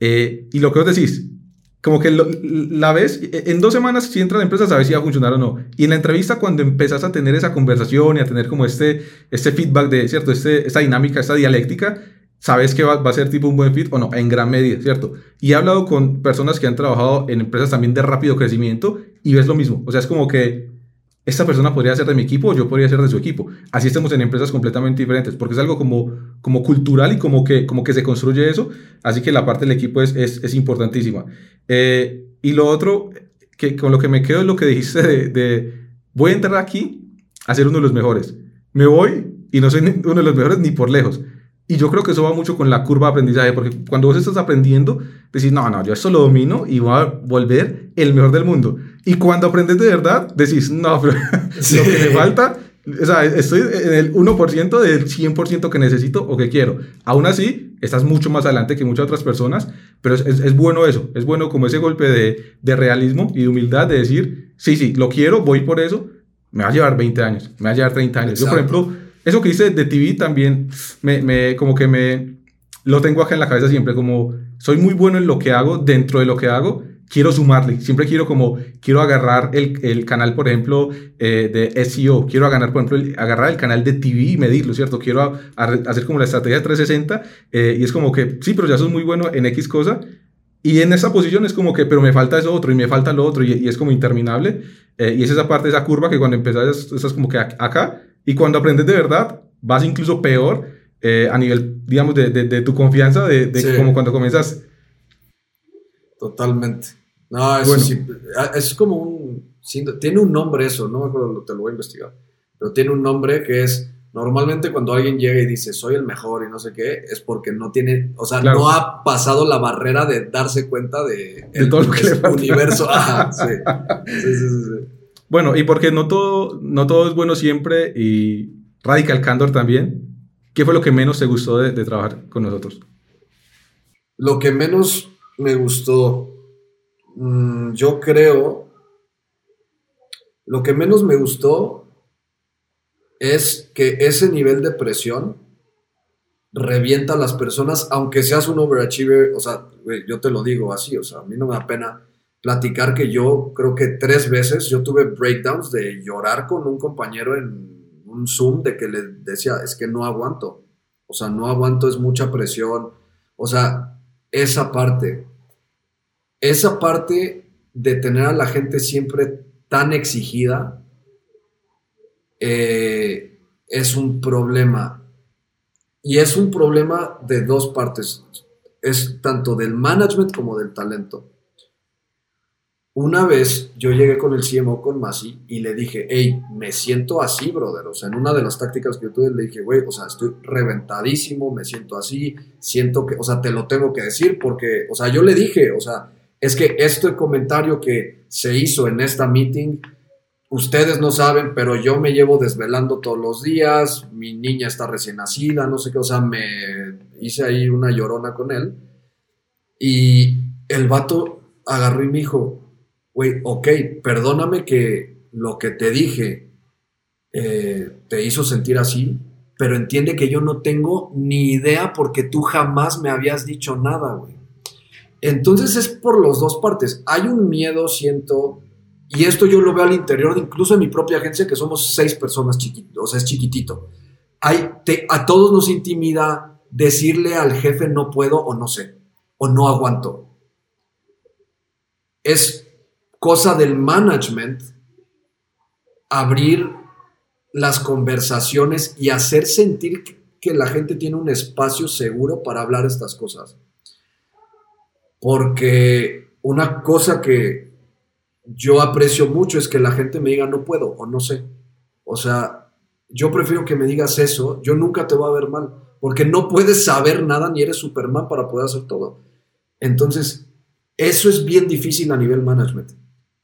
Eh, y lo que os decís, como que la ves, e, en dos semanas si entra la empresa sabes si va a funcionar o no. Y en la entrevista cuando empezás a tener esa conversación y a tener como este, este feedback de, ¿cierto? Este, esta dinámica, esta dialéctica, sabes que va, va, a ser tipo un buen fit o no, en gran medida, ¿cierto? Y he hablado con personas que han trabajado en empresas también de rápido crecimiento y ves lo mismo. O sea, es como que esta persona podría ser de mi equipo yo podría ser de su equipo. Así estamos en empresas completamente diferentes, porque es algo como, como cultural y como que, como que se construye eso. Así que la parte del equipo es, es, es importantísima. Eh, y lo otro, que con lo que me quedo es lo que dijiste de, de, voy a entrar aquí a ser uno de los mejores. Me voy y no soy uno de los mejores ni por lejos. Y yo creo que eso va mucho con la curva de aprendizaje, porque cuando vos estás aprendiendo, decís, no, no, yo esto lo domino y voy a volver el mejor del mundo. Y cuando aprendes de verdad, decís, no, pero [LAUGHS] lo que me falta, o sea, estoy en el 1% del 100% que necesito o que quiero. Aún así, estás mucho más adelante que muchas otras personas, pero es, es, bueno eso, es bueno como ese golpe de, de realismo y de humildad de decir, sí, sí, lo quiero, voy por eso, me va a llevar 20 años, me va a llevar 30 años. Yo, por ejemplo, eso que hice de TV también, me, me, como que me, lo tengo acá en la cabeza siempre, como soy muy bueno en lo que hago, dentro de lo que hago, quiero sumarle, siempre quiero como, quiero agarrar el, el canal, por ejemplo, eh, de SEO, quiero agarrar, por ejemplo, agarrar el canal de TV y medirlo, ¿cierto? Quiero hacer como la estrategia 360 eh, y es como que, sí, pero ya sos muy bueno en X cosa. Y en esa posición es como que, pero me falta eso otro y me falta lo otro y, y es como interminable. Eh, y es esa parte, esa curva que cuando empezás estás como que acá y cuando aprendes de verdad, vas incluso peor eh, a nivel, digamos, de, de, de tu confianza, de, de como cuando comienzas. Totalmente. No, eso bueno. sí, ah, es como un, tiene un nombre eso, no me acuerdo, te lo voy a investigar, pero tiene un nombre que es, normalmente cuando alguien llega y dice, soy el mejor y no sé qué, es porque no tiene, o sea, claro. no ha pasado la barrera de darse cuenta de, de todo lo que le universo. [LAUGHS] Ajá, sí. Sí, sí, sí. Bueno, y porque no todo, no todo es bueno siempre y Radical Candor también. ¿Qué fue lo que menos te gustó de, trabajar con nosotros? Lo que menos me gustó, mmm, yo creo, lo que menos me gustó es que ese nivel de presión revienta a las personas, aunque seas un overachiever, o sea, yo te lo digo así, o sea, a mí no me da pena platicar que yo creo que tres veces yo tuve breakdowns de llorar con un compañero en un Zoom de que le decía, es que no aguanto, o sea, no aguanto, es mucha presión, o sea, esa parte, esa parte de tener a la gente siempre tan exigida eh, es un problema. Y es un problema de dos partes, es tanto del management como del talento una vez yo llegué con el CMO, con Masi, y le dije, hey, me siento así, brother. O sea, en una de las tácticas que yo tuve, le dije, güey, o sea, estoy reventadísimo, me siento así, siento que, o sea, te lo tengo que decir porque, o sea, yo le dije, o sea, es que este comentario que se hizo en esta meeting, ustedes no saben, pero yo me llevo desvelando todos los días, mi niña está recién nacida, no sé qué, o sea, me hice ahí una llorona con él. Y el vato agarró y me dijo, güey, ok, perdóname que lo que te dije eh, te hizo sentir así, pero entiende que yo no tengo ni idea porque tú jamás me habías dicho nada, güey. Entonces es por las dos partes. Hay un miedo, siento, y esto yo lo veo al interior incluso de mi propia agencia, que somos seis personas chiquitos, o sea, es chiquitito. Hay, a todos nos intimida decirle al jefe no puedo o no sé, o no aguanto. Es cosa del management abrir las conversaciones y hacer sentir que la gente tiene un espacio seguro para hablar estas cosas. Porque una cosa que yo aprecio mucho es que la gente me diga no puedo o no sé. O sea, yo prefiero que me digas eso, yo nunca te voy a ver mal, porque no puedes saber nada ni eres Superman para poder hacer todo. Entonces, eso es bien difícil a nivel management.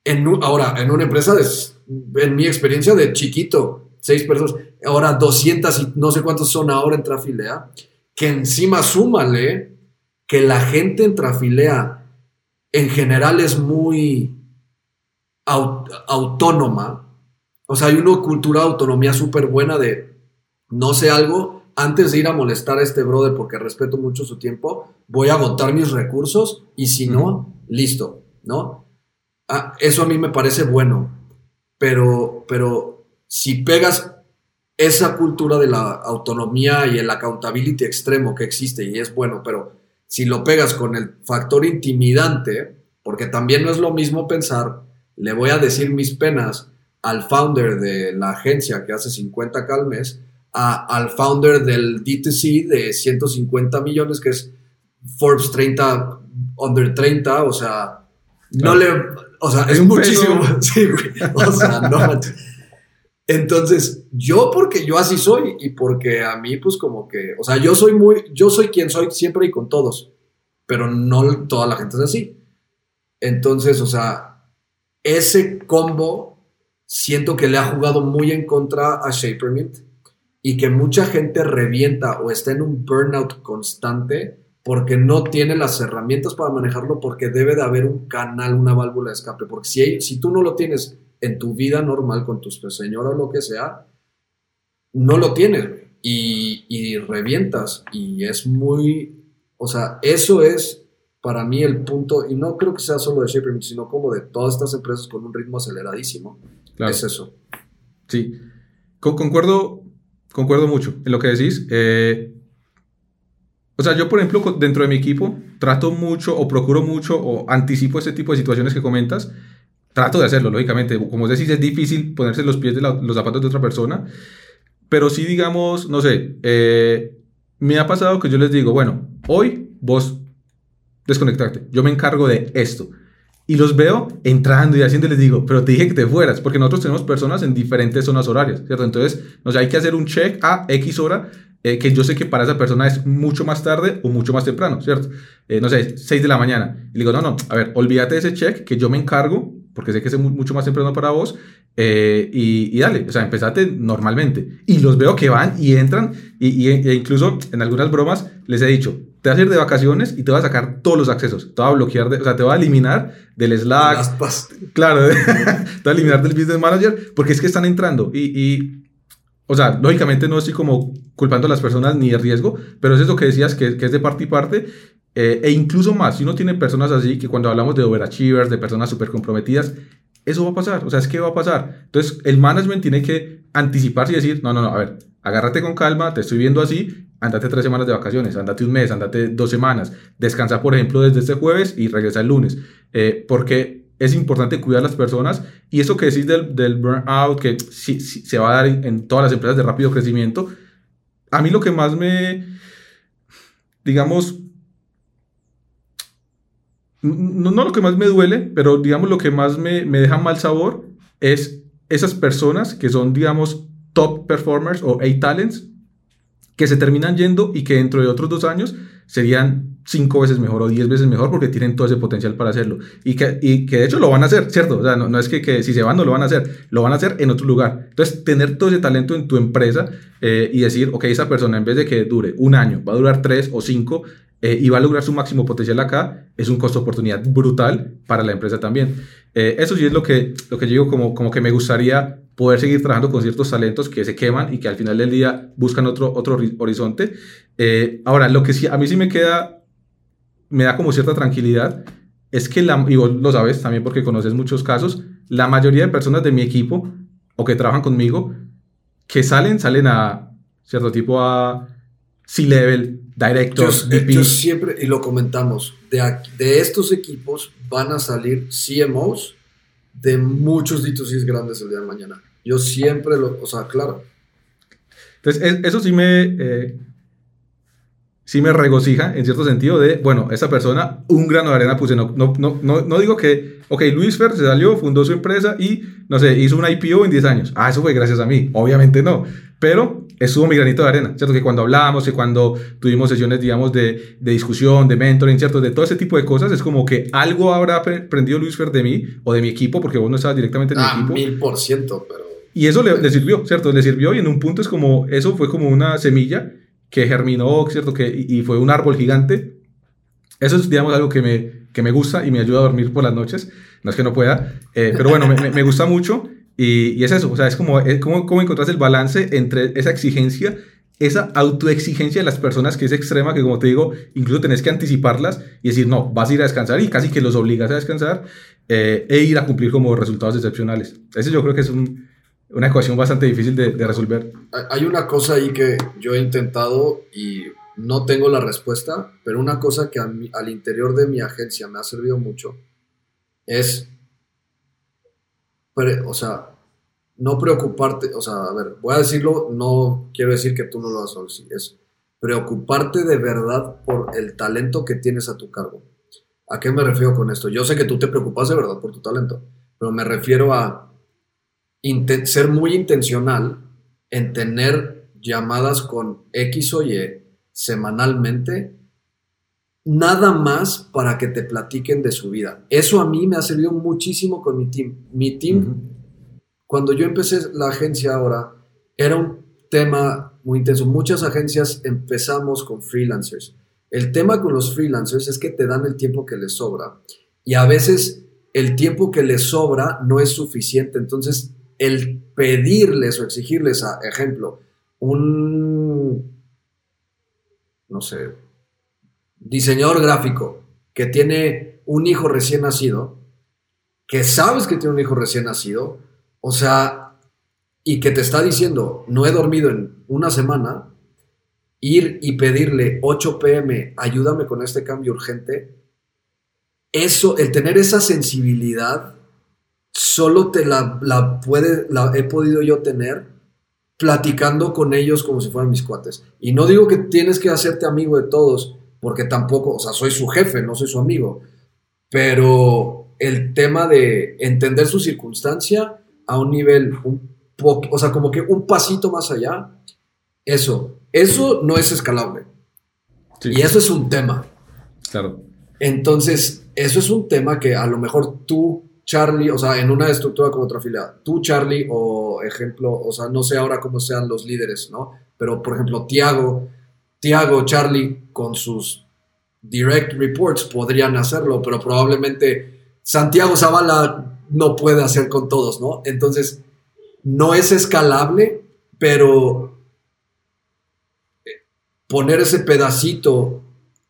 En, ahora, en una empresa, en mi experiencia de chiquito, seis personas, ahora 200 y no sé cuántos son ahora en Trafilea, que encima súmale que la gente en Trafilea en general es muy autónoma. O sea, hay una cultura de autonomía súper buena de no sé algo, antes de ir a molestar a este brother porque respeto mucho su tiempo, voy a agotar mis recursos y si no, listo, ¿no? Ah, eso a mí me parece bueno, pero, pero si pegas esa cultura de la autonomía y el accountability extremo que existe y es bueno, pero si lo pegas con el factor intimidante, porque también no es lo mismo pensar, le voy a decir mis penas al founder de la agencia que hace 50 calmes, a, al founder del D2C de 150 millones, que es Forbes 30, under 30, o sea, no le, o sea, [LAUGHS] es muchísimo, sí, o sea, no, entonces, yo porque yo así soy y porque a mí pues como que, o sea, yo soy muy, yo soy quien soy siempre y con todos, pero no toda la gente es así. Entonces, o sea, ese combo siento que le ha jugado muy en contra a Shapermint y que mucha gente revienta o está en un burnout constante porque no tiene las herramientas para manejarlo porque debe de haber un canal, una válvula de escape, porque si, si tú no lo tienes en tu vida normal con tu señora o lo que sea, no lo tienes, y, y, revientas. Y es muy, o sea, eso es para mí el punto, y no creo que sea solo de Shaper, sino como de todas estas empresas con un ritmo aceleradísimo. Es eso. Sí, concuerdo, concuerdo mucho en lo que decís. Eh, o sea, yo, por ejemplo, dentro de mi equipo, trato mucho o procuro mucho o anticipo ese tipo de situaciones que comentas Trato de hacerlo, lógicamente. Como decís, es difícil ponerse los pies de los zapatos de otra persona. Pero sí, digamos, no sé, eh, me ha pasado que yo les digo, bueno, hoy vos desconectate, yo me encargo de esto. Y los veo entrando y haciendo, les digo, pero te dije que te fueras, porque nosotros tenemos personas en diferentes zonas horarias, ¿cierto? Entonces, no sé, hay que hacer un check a X hora, eh, que yo sé que para esa persona es mucho más tarde o mucho más temprano, ¿cierto? Eh, no sé, 6 de la mañana. Y le digo, no, no, a ver, olvídate de ese check, que yo me encargo porque sé que es mucho más temprano para vos, eh, y, dale, o sea, empezate normalmente. Y los veo que van y entran, y, e incluso en algunas bromas les he dicho, te vas a ir de vacaciones y te vas a sacar todos los accesos, te va a bloquear, o sea, te va a eliminar del Slack. Claro, [LAUGHS] te va a eliminar del Business Manager, porque es que están entrando y, o sea, lógicamente no estoy como culpando a las personas ni de riesgo, pero es eso que decías que, que es de parte y parte eh, e incluso más, si uno tiene personas así, que cuando hablamos de overachievers, de personas súper comprometidas, eso va a pasar. O sea, es que va a pasar. Entonces, el management tiene que anticiparse y decir, no, no, no, a ver, agárrate con calma, te estoy viendo así, andate tres semanas de vacaciones, andate un mes, andate dos semanas, descansa, por ejemplo, desde este jueves y regresa el lunes. Eh, porque es importante cuidar a las personas y eso que decís del, del burnout, que sí, se va a dar en, en todas las empresas de rápido crecimiento, a mí lo que más me, digamos, no, no, lo que más me duele, pero digamos lo que más me, me deja mal sabor es esas personas que son, digamos, top performers o A-talents que se terminan yendo y que dentro de otros dos años serían cinco veces mejor o diez veces mejor porque tienen todo ese potencial para hacerlo. Y que, y que de hecho lo van a hacer, ¿cierto? O sea, no, no es que, que, si se van no lo van a hacer, lo van a hacer en otro lugar. Entonces, tener todo ese talento en tu empresa eh, y decir, ok, esa persona en vez de que dure un año, va a durar tres o cinco eh, y va a lograr su máximo potencial acá, es un costo oportunidad brutal para la empresa también. Eh, eso sí es lo que, lo que yo digo como, como que me gustaría poder seguir trabajando con ciertos talentos que se queman y que al final del día buscan otro, otro horizonte. ahora, lo que sí, a mí sí me queda me da como cierta tranquilidad es que, la, y vos lo sabes también porque conoces muchos casos, la mayoría de personas de mi equipo o que trabajan conmigo, que salen, salen a cierto tipo a C-level, directors, yo, yo, siempre, y lo comentamos, de, de estos equipos van a salir CMOs de muchos D2Cs grandes el día de mañana. Yo siempre lo, o sea, claro. Entonces, eso sí me, eh, sí me regocija en cierto sentido de, bueno, esa persona, un grano de arena puse. No, no, no, no, digo que, ok, Luis Fer se salió, fundó su empresa y, no sé, hizo un IPO en 10 años. Ah, eso fue gracias a mí. Obviamente no. Pero estuvo mi granito de arena, ¿cierto? Que cuando hablamos, que cuando tuvimos sesiones, digamos, de, de discusión, de mentoring, ¿cierto? De todo ese tipo de cosas, es como que algo habrá aprendido Luis Fer de mí o de mi equipo, porque vos no estabas directamente en mi ah, equipo. mil por ciento, pero... Y eso le, le sirvió, ¿cierto? Le sirvió y en un punto es como, eso fue como una semilla que germinó, ¿cierto? Que, y fue un árbol gigante. Eso es, digamos, algo que me, que me gusta y me ayuda a dormir por las noches. No es que no pueda, eh, pero bueno, me, gusta mucho y, y, es eso, o sea, es como, es como, como el balance entre esa exigencia, esa autoexigencia de las personas que es extrema, que como te digo, incluso tenés que anticiparlas y decir, no, vas a ir a descansar y casi que los obligas a descansar eh, e ir a cumplir como resultados excepcionales. Ese yo creo que es un, una ecuación bastante difícil de, de, resolver. Hay una cosa ahí que yo he intentado y no tengo la respuesta, pero una cosa que al interior de mi agencia me ha servido mucho es, o sea, no preocuparte, o sea, a ver, voy a decirlo, no quiero decir que tú no lo hagas así, es preocuparte de verdad por el talento que tienes a tu cargo. ¿A qué me refiero con esto? Yo sé que tú te preocupas de verdad por tu talento, pero me refiero a ser muy intencional en tener llamadas con X o Y semanalmente, nada más para que te platiquen de su vida. Eso a mí me ha servido muchísimo con mi team. Mi team, uh -huh. cuando yo empecé la agencia ahora, era un tema muy intenso. Muchas agencias empezamos con freelancers. El tema con los freelancers es que te dan el tiempo que les sobra y a veces el tiempo que les sobra no es suficiente. Entonces el pedirles o exigirles, a ejemplo, un, no sé, diseñador gráfico que tiene un hijo recién nacido, que sabes que tiene un hijo recién nacido, o sea, y que te está diciendo, no he dormido en una semana, ir y pedirle 8 pm, ayúdame con este cambio urgente, eso, el tener esa sensibilidad solo te la, la, puede, la he podido yo tener platicando con ellos como si fueran mis cuates. Y no digo que tienes que hacerte amigo de todos, porque tampoco, o sea, soy su jefe, no soy su amigo. Pero el tema de entender su circunstancia a un nivel un poco, o sea, como que un pasito más allá, eso, eso no es escalable. Sí. Y eso es un tema. Claro. Entonces, eso es un tema que a lo mejor tú Charlie, o sea, en una estructura como otra fila, tú, Charlie, o ejemplo, o sea, no sé ahora cómo sean los líderes, ¿no? Pero, por ejemplo, Tiago, Tiago, Charlie, con sus direct reports podrían hacerlo, pero probablemente Santiago Zavala no puede hacer con todos, ¿no? Entonces, no es escalable, pero poner ese pedacito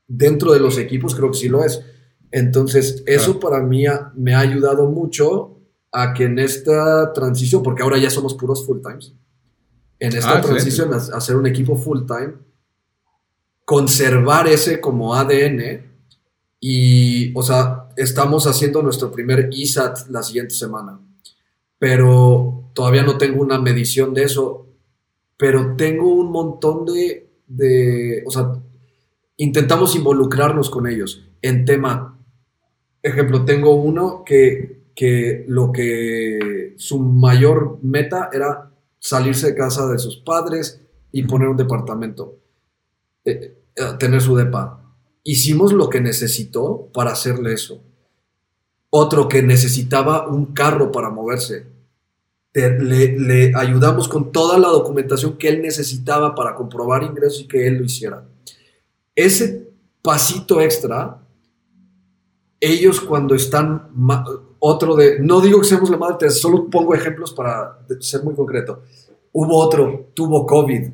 dentro de los equipos creo que sí lo es. Entonces, eso para mí ha, me ha ayudado mucho a que en esta transición, porque ahora ya somos puros full times, en esta ah, transición a, a, ser un equipo full time, conservar ese como ADN y, o sea, estamos haciendo nuestro primer ISAT la siguiente semana, pero todavía no tengo una medición de eso, pero tengo un montón de, de o sea, intentamos involucrarnos con ellos en tema ejemplo, tengo uno que, que lo que su mayor meta era salirse de casa de sus padres y poner un departamento, eh, eh, tener su depa. hicimos lo que necesitó para hacerle eso. Otro que necesitaba un carro para moverse. Le, le ayudamos con toda la documentación que él necesitaba para comprobar ingresos y que él lo hiciera. Ese pasito extra, ellos cuando están, otro de, no digo que seamos la madre solo pongo ejemplos para ser muy concreto. Hubo otro, tuvo COVID,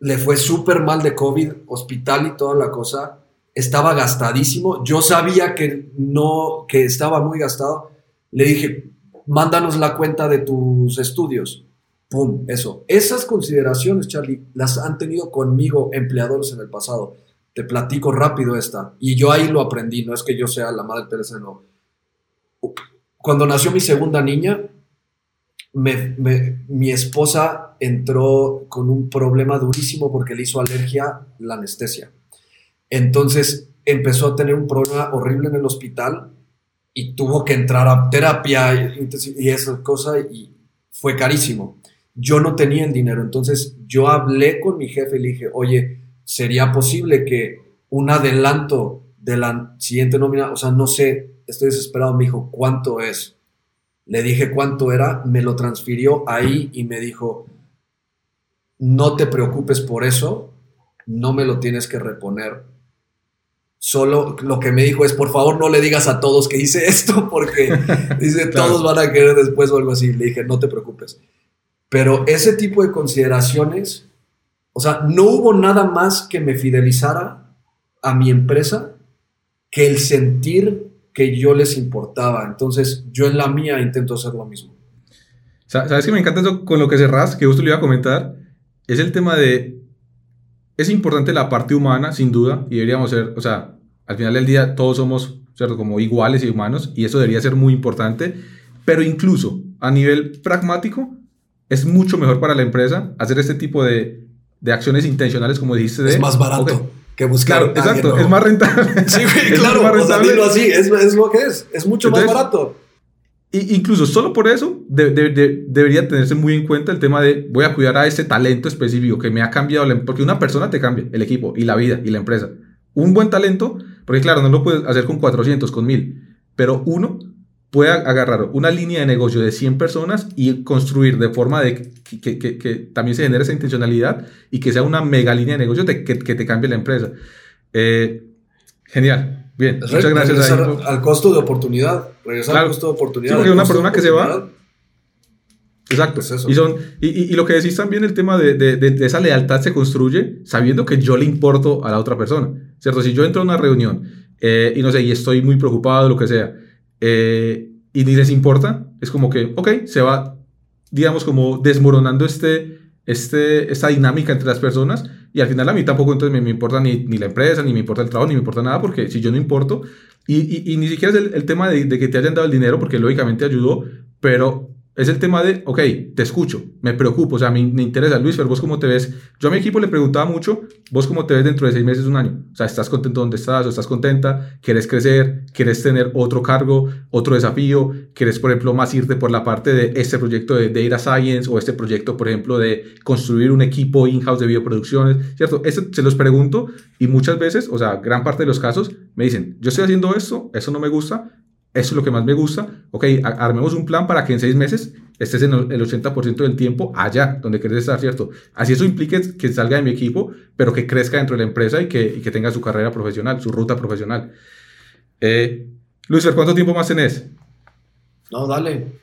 le fue súper mal de COVID, hospital y toda la cosa, estaba gastadísimo, yo sabía que no, que estaba muy gastado, le dije, mándanos la cuenta de tus estudios. Pum, eso. Esas consideraciones, Charlie, las han tenido conmigo empleadores en el pasado. Te platico rápido esta. Y yo ahí lo aprendí, no es que yo sea la madre Teresa, no. Cuando nació mi segunda niña, mi esposa entró con un problema durísimo porque le hizo alergia la anestesia. Entonces empezó a tener un problema horrible en el hospital y tuvo que entrar a terapia y, y esa cosa y fue carísimo. Yo no tenía el dinero, entonces yo hablé con mi jefe y le dije, oye, ¿sería posible que un adelanto de la siguiente nómina, o sea, no sé, estoy desesperado, me dijo, ¿cuánto es? Le dije cuánto era, me lo transfirió ahí y me dijo, no te preocupes por eso, no me lo tienes que reponer. Solo lo que me dijo es, por favor, no le digas a todos que hice esto, [LAUGHS] porque dice, Claro. todos van a querer después o algo así. Le dije, no te preocupes. Pero ese tipo de consideraciones, o sea, no hubo nada más que me fidelizara a mi empresa que el sentir que yo les importaba. Entonces, yo en la mía intento hacer lo mismo. Sa- ¿Sabes que me encanta eso con lo que cerrás? Que justo le iba a comentar. Es el tema de. Es importante la parte humana, sin duda, y deberíamos ser, o sea, al final del día todos somos, ¿cierto? Como iguales y humanos, y eso debería ser muy importante, pero incluso a nivel pragmático, es mucho mejor para la empresa hacer este tipo de, de acciones intencionales, como dijiste. De, es más barato ok, que buscar. Claro, exacto, es más rentable. [LAUGHS] Sí, güey, [LAUGHS] Es claro. más O sea, rentable. así, es, es lo que es. Es mucho Entonces, más barato. Y incluso solo por eso de- de- de- debería tenerse muy en cuenta el tema de voy a cuidar a ese talento específico que me ha cambiado, la em- porque una persona te cambia, el equipo y la vida y la empresa. Un buen talento, porque claro, no lo puedes hacer con 400, con 1000, pero uno puede ag- agarrar una línea de negocio de 100 personas y construir de forma de que, que- que- que también se genere esa intencionalidad y que sea una mega línea de negocio que, te cambie la empresa. Eh, genial. Bien, Es muchas gracias. ahí regresar por- al costo de oportunidad. Regresar Claro. al costo de oportunidad. Sí, porque una persona que se va. Exacto. Pues eso. Y, son, y, y- y lo que decís también, el tema de, de- de- de esa lealtad se construye sabiendo que yo le importo a la otra persona. ¿Cierto? Si yo entro a una reunión eh, y no sé, y estoy muy preocupado, lo que sea, eh, y ni les importa, es como que, ok, se va, digamos, como desmoronando este, este, esta dinámica entre las personas. Y al final a mí tampoco entonces me, me importa ni, ni la empresa, ni me importa el trabajo, ni me importa nada, porque si yo no importo, y, y- y ni siquiera es el, el tema de, de que te hayan dado el dinero, porque lógicamente ayudó, pero es el tema de, ok, te escucho, me preocupo, o sea, me, me interesa. Luis, pero vos cómo te ves. Yo a mi equipo le preguntaba mucho, vos cómo te ves dentro de seis meses, un año. O sea, ¿estás contento donde estás o estás contenta? ¿Quieres crecer? ¿Quieres tener otro cargo, otro desafío? ¿Quieres, por ejemplo, más irte por la parte de este proyecto de Data Science o este proyecto, por ejemplo, de construir un equipo in-house de videoproducciones? ¿Cierto? Eso se los pregunto y muchas veces, o sea, gran parte de los casos, me dicen, yo estoy haciendo esto, eso no me gusta, eso es lo que más me gusta. Ok, armemos un plan para que en seis meses estés en el el 80% del tiempo allá donde quieres estar, ¿cierto? Así eso implique que salga de mi equipo, pero que crezca dentro de la empresa y que, y que tenga su carrera profesional, su ruta profesional. Eh, Luis, ¿cuánto tiempo más tenés? No, dale.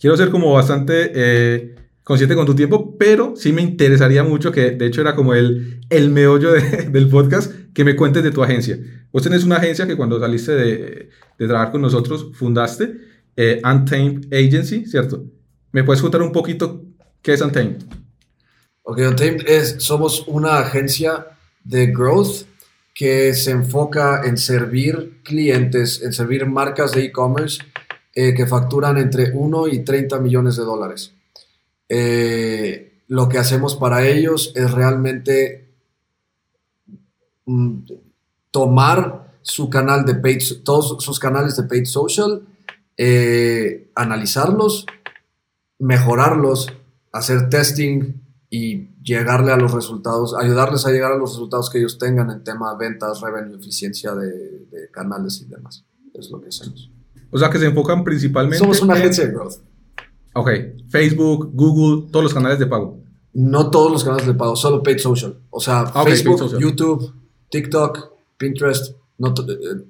Quiero ser como bastante eh, consciente con tu tiempo, pero sí me interesaría mucho que, de hecho, era como el, el meollo de- [LAUGHS] del podcast, que me cuentes de tu agencia. Vos tenés una agencia que cuando saliste de, de trabajar con nosotros fundaste, eh, Untamed Agency, ¿cierto? ¿Me puedes contar un poquito qué es Untamed? Ok, Untamed es, somos una agencia de growth que se enfoca en servir clientes, en servir marcas de e-commerce eh, que facturan entre 1 y 30 millones de dólares. Eh, lo que hacemos para ellos es realmente mm, tomar su canal de paid, todos sus canales de paid social, eh, analizarlos, mejorarlos, hacer testing, y llegarle a los resultados, ayudarles a llegar a los resultados que ellos tengan en tema de ventas, revenue, eficiencia de, de canales y demás. Es lo que hacemos. O sea, que se enfocan principalmente Somos una en- agencia de growth. Ok, Facebook, Google, todos los canales de pago. No todos los canales de pago, solo paid social. O sea, Ah, Facebook. YouTube, TikTok, Pinterest. No, eh,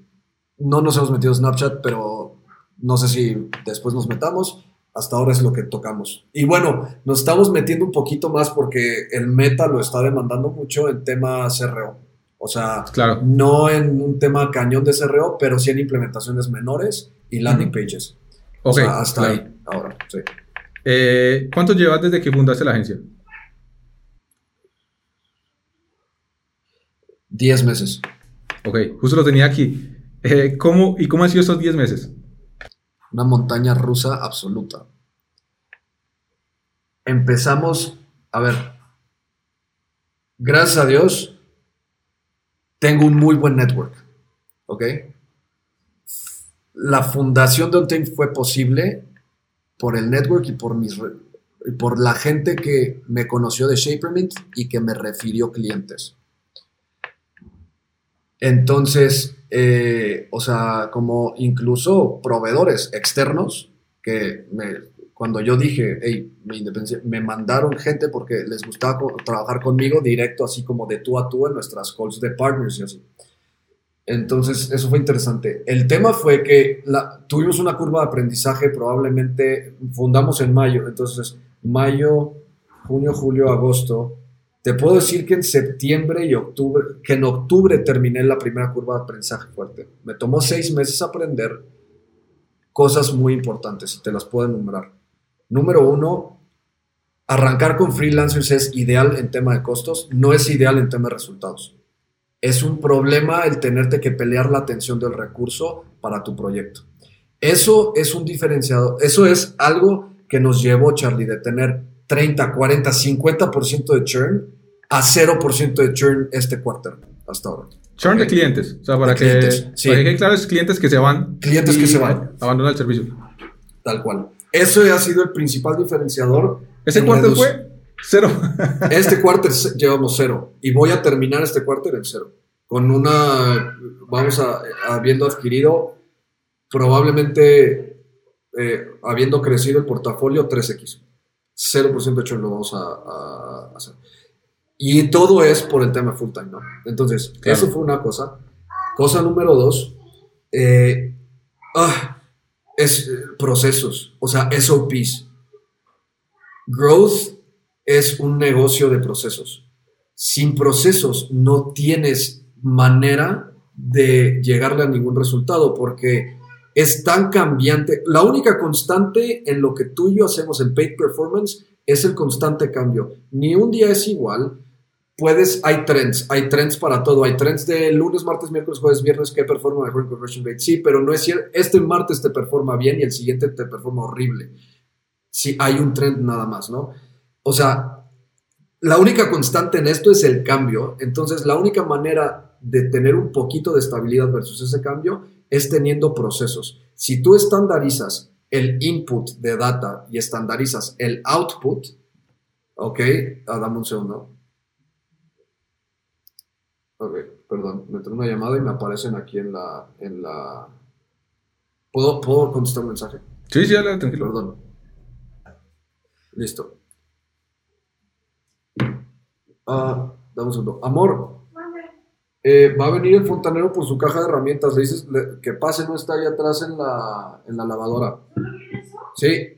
no nos hemos metido Snapchat, pero no sé si después nos metamos. Hasta ahora es lo que tocamos. Y bueno, nos estamos metiendo un poquito más porque el meta lo está demandando mucho en tema CRO. O sea, Claro. no en un tema cañón de CRO, pero sí en implementaciones menores y landing pages. Ok, o sea, hasta claro. ahí, ahora, sí. Eh, ¿Cuánto llevas desde que fundaste la agencia? 10 meses. Ok, justo lo tenía aquí. Eh, ¿cómo, ¿Y cómo han sido estos 10 meses? Una montaña rusa absoluta. Empezamos, a ver, gracias a Dios, tengo un muy buen network, ¿ok? La fundación de Untamed fue posible por el network y por, mis, por la gente que me conoció de Shapermint y que me refirió clientes. Entonces, eh, o sea, como incluso proveedores externos que cuando yo dije, hey, me, independencia- me mandaron gente porque les gustaba trabajar conmigo directo, así como de tú a tú en nuestras calls de partners y así. Entonces, eso fue interesante. El tema fue que tuvimos una curva de aprendizaje, probablemente fundamos en mayo, entonces mayo, junio, julio, agosto. Te puedo decir que en septiembre y octubre, que en octubre terminé la primera curva de aprendizaje fuerte. Me tomó seis meses aprender cosas muy importantes y te las puedo enumerar. Número uno, arrancar con freelancers es ideal en tema de costos, no es ideal en tema de resultados. Es un problema el tenerte que pelear la atención del recurso para tu proyecto. Eso es un diferenciador, eso es algo que nos llevó, Charlie, de tener 30, 40, 50% de churn a 0% de churn este quarter hasta ahora. Churn de clientes. O sea, para De que, clientes, sí. para que claro, es clientes que se van. Clientes que se van. Abandonan el servicio. Tal cual. Eso ha sido el principal diferenciador. Ese cuarto fue cero. Este quarter llevamos cero y voy a terminar este quarter en cero. Con una, vamos a, habiendo adquirido, probablemente eh, habiendo crecido el portafolio 3X. 0% de churn lo vamos a, a hacer. Y todo es por el tema full time, ¿no? Entonces, Claro. eso fue una cosa. Cosa número dos, eh, ah, es eh, procesos, o sea, SOPs. Growth es un negocio de procesos. Sin procesos no tienes manera de llegarle a ningún resultado porque es tan cambiante. La única constante en lo que tú y yo hacemos en paid performance es el constante cambio. Ni un día es igual. Puedes, hay trends, hay trends para todo. Hay trends de lunes, martes, miércoles, jueves, viernes que performa mejor en conversion rate. Sí, pero no es cierto. Este martes te performa bien y el siguiente te performa horrible. Sí, hay un trend nada más, ¿no? O sea, la única constante en esto es el cambio. Entonces, la única manera de tener un poquito de estabilidad versus ese cambio es teniendo procesos. Si tú estandarizas el input de data y estandarizas el output, ok, ah, dame un segundo. Ok, perdón, me entró una llamada y me aparecen aquí en la, en la... ¿Puedo, ¿Puedo contestar un mensaje? Sí, sí, dale, tranquilo. Perdón. Listo. Ah, dame un segundo. Amor, eh, va a venir el fontanero por su caja de herramientas. Le dices que pase, no está ahí atrás en la, en la lavadora. Sí.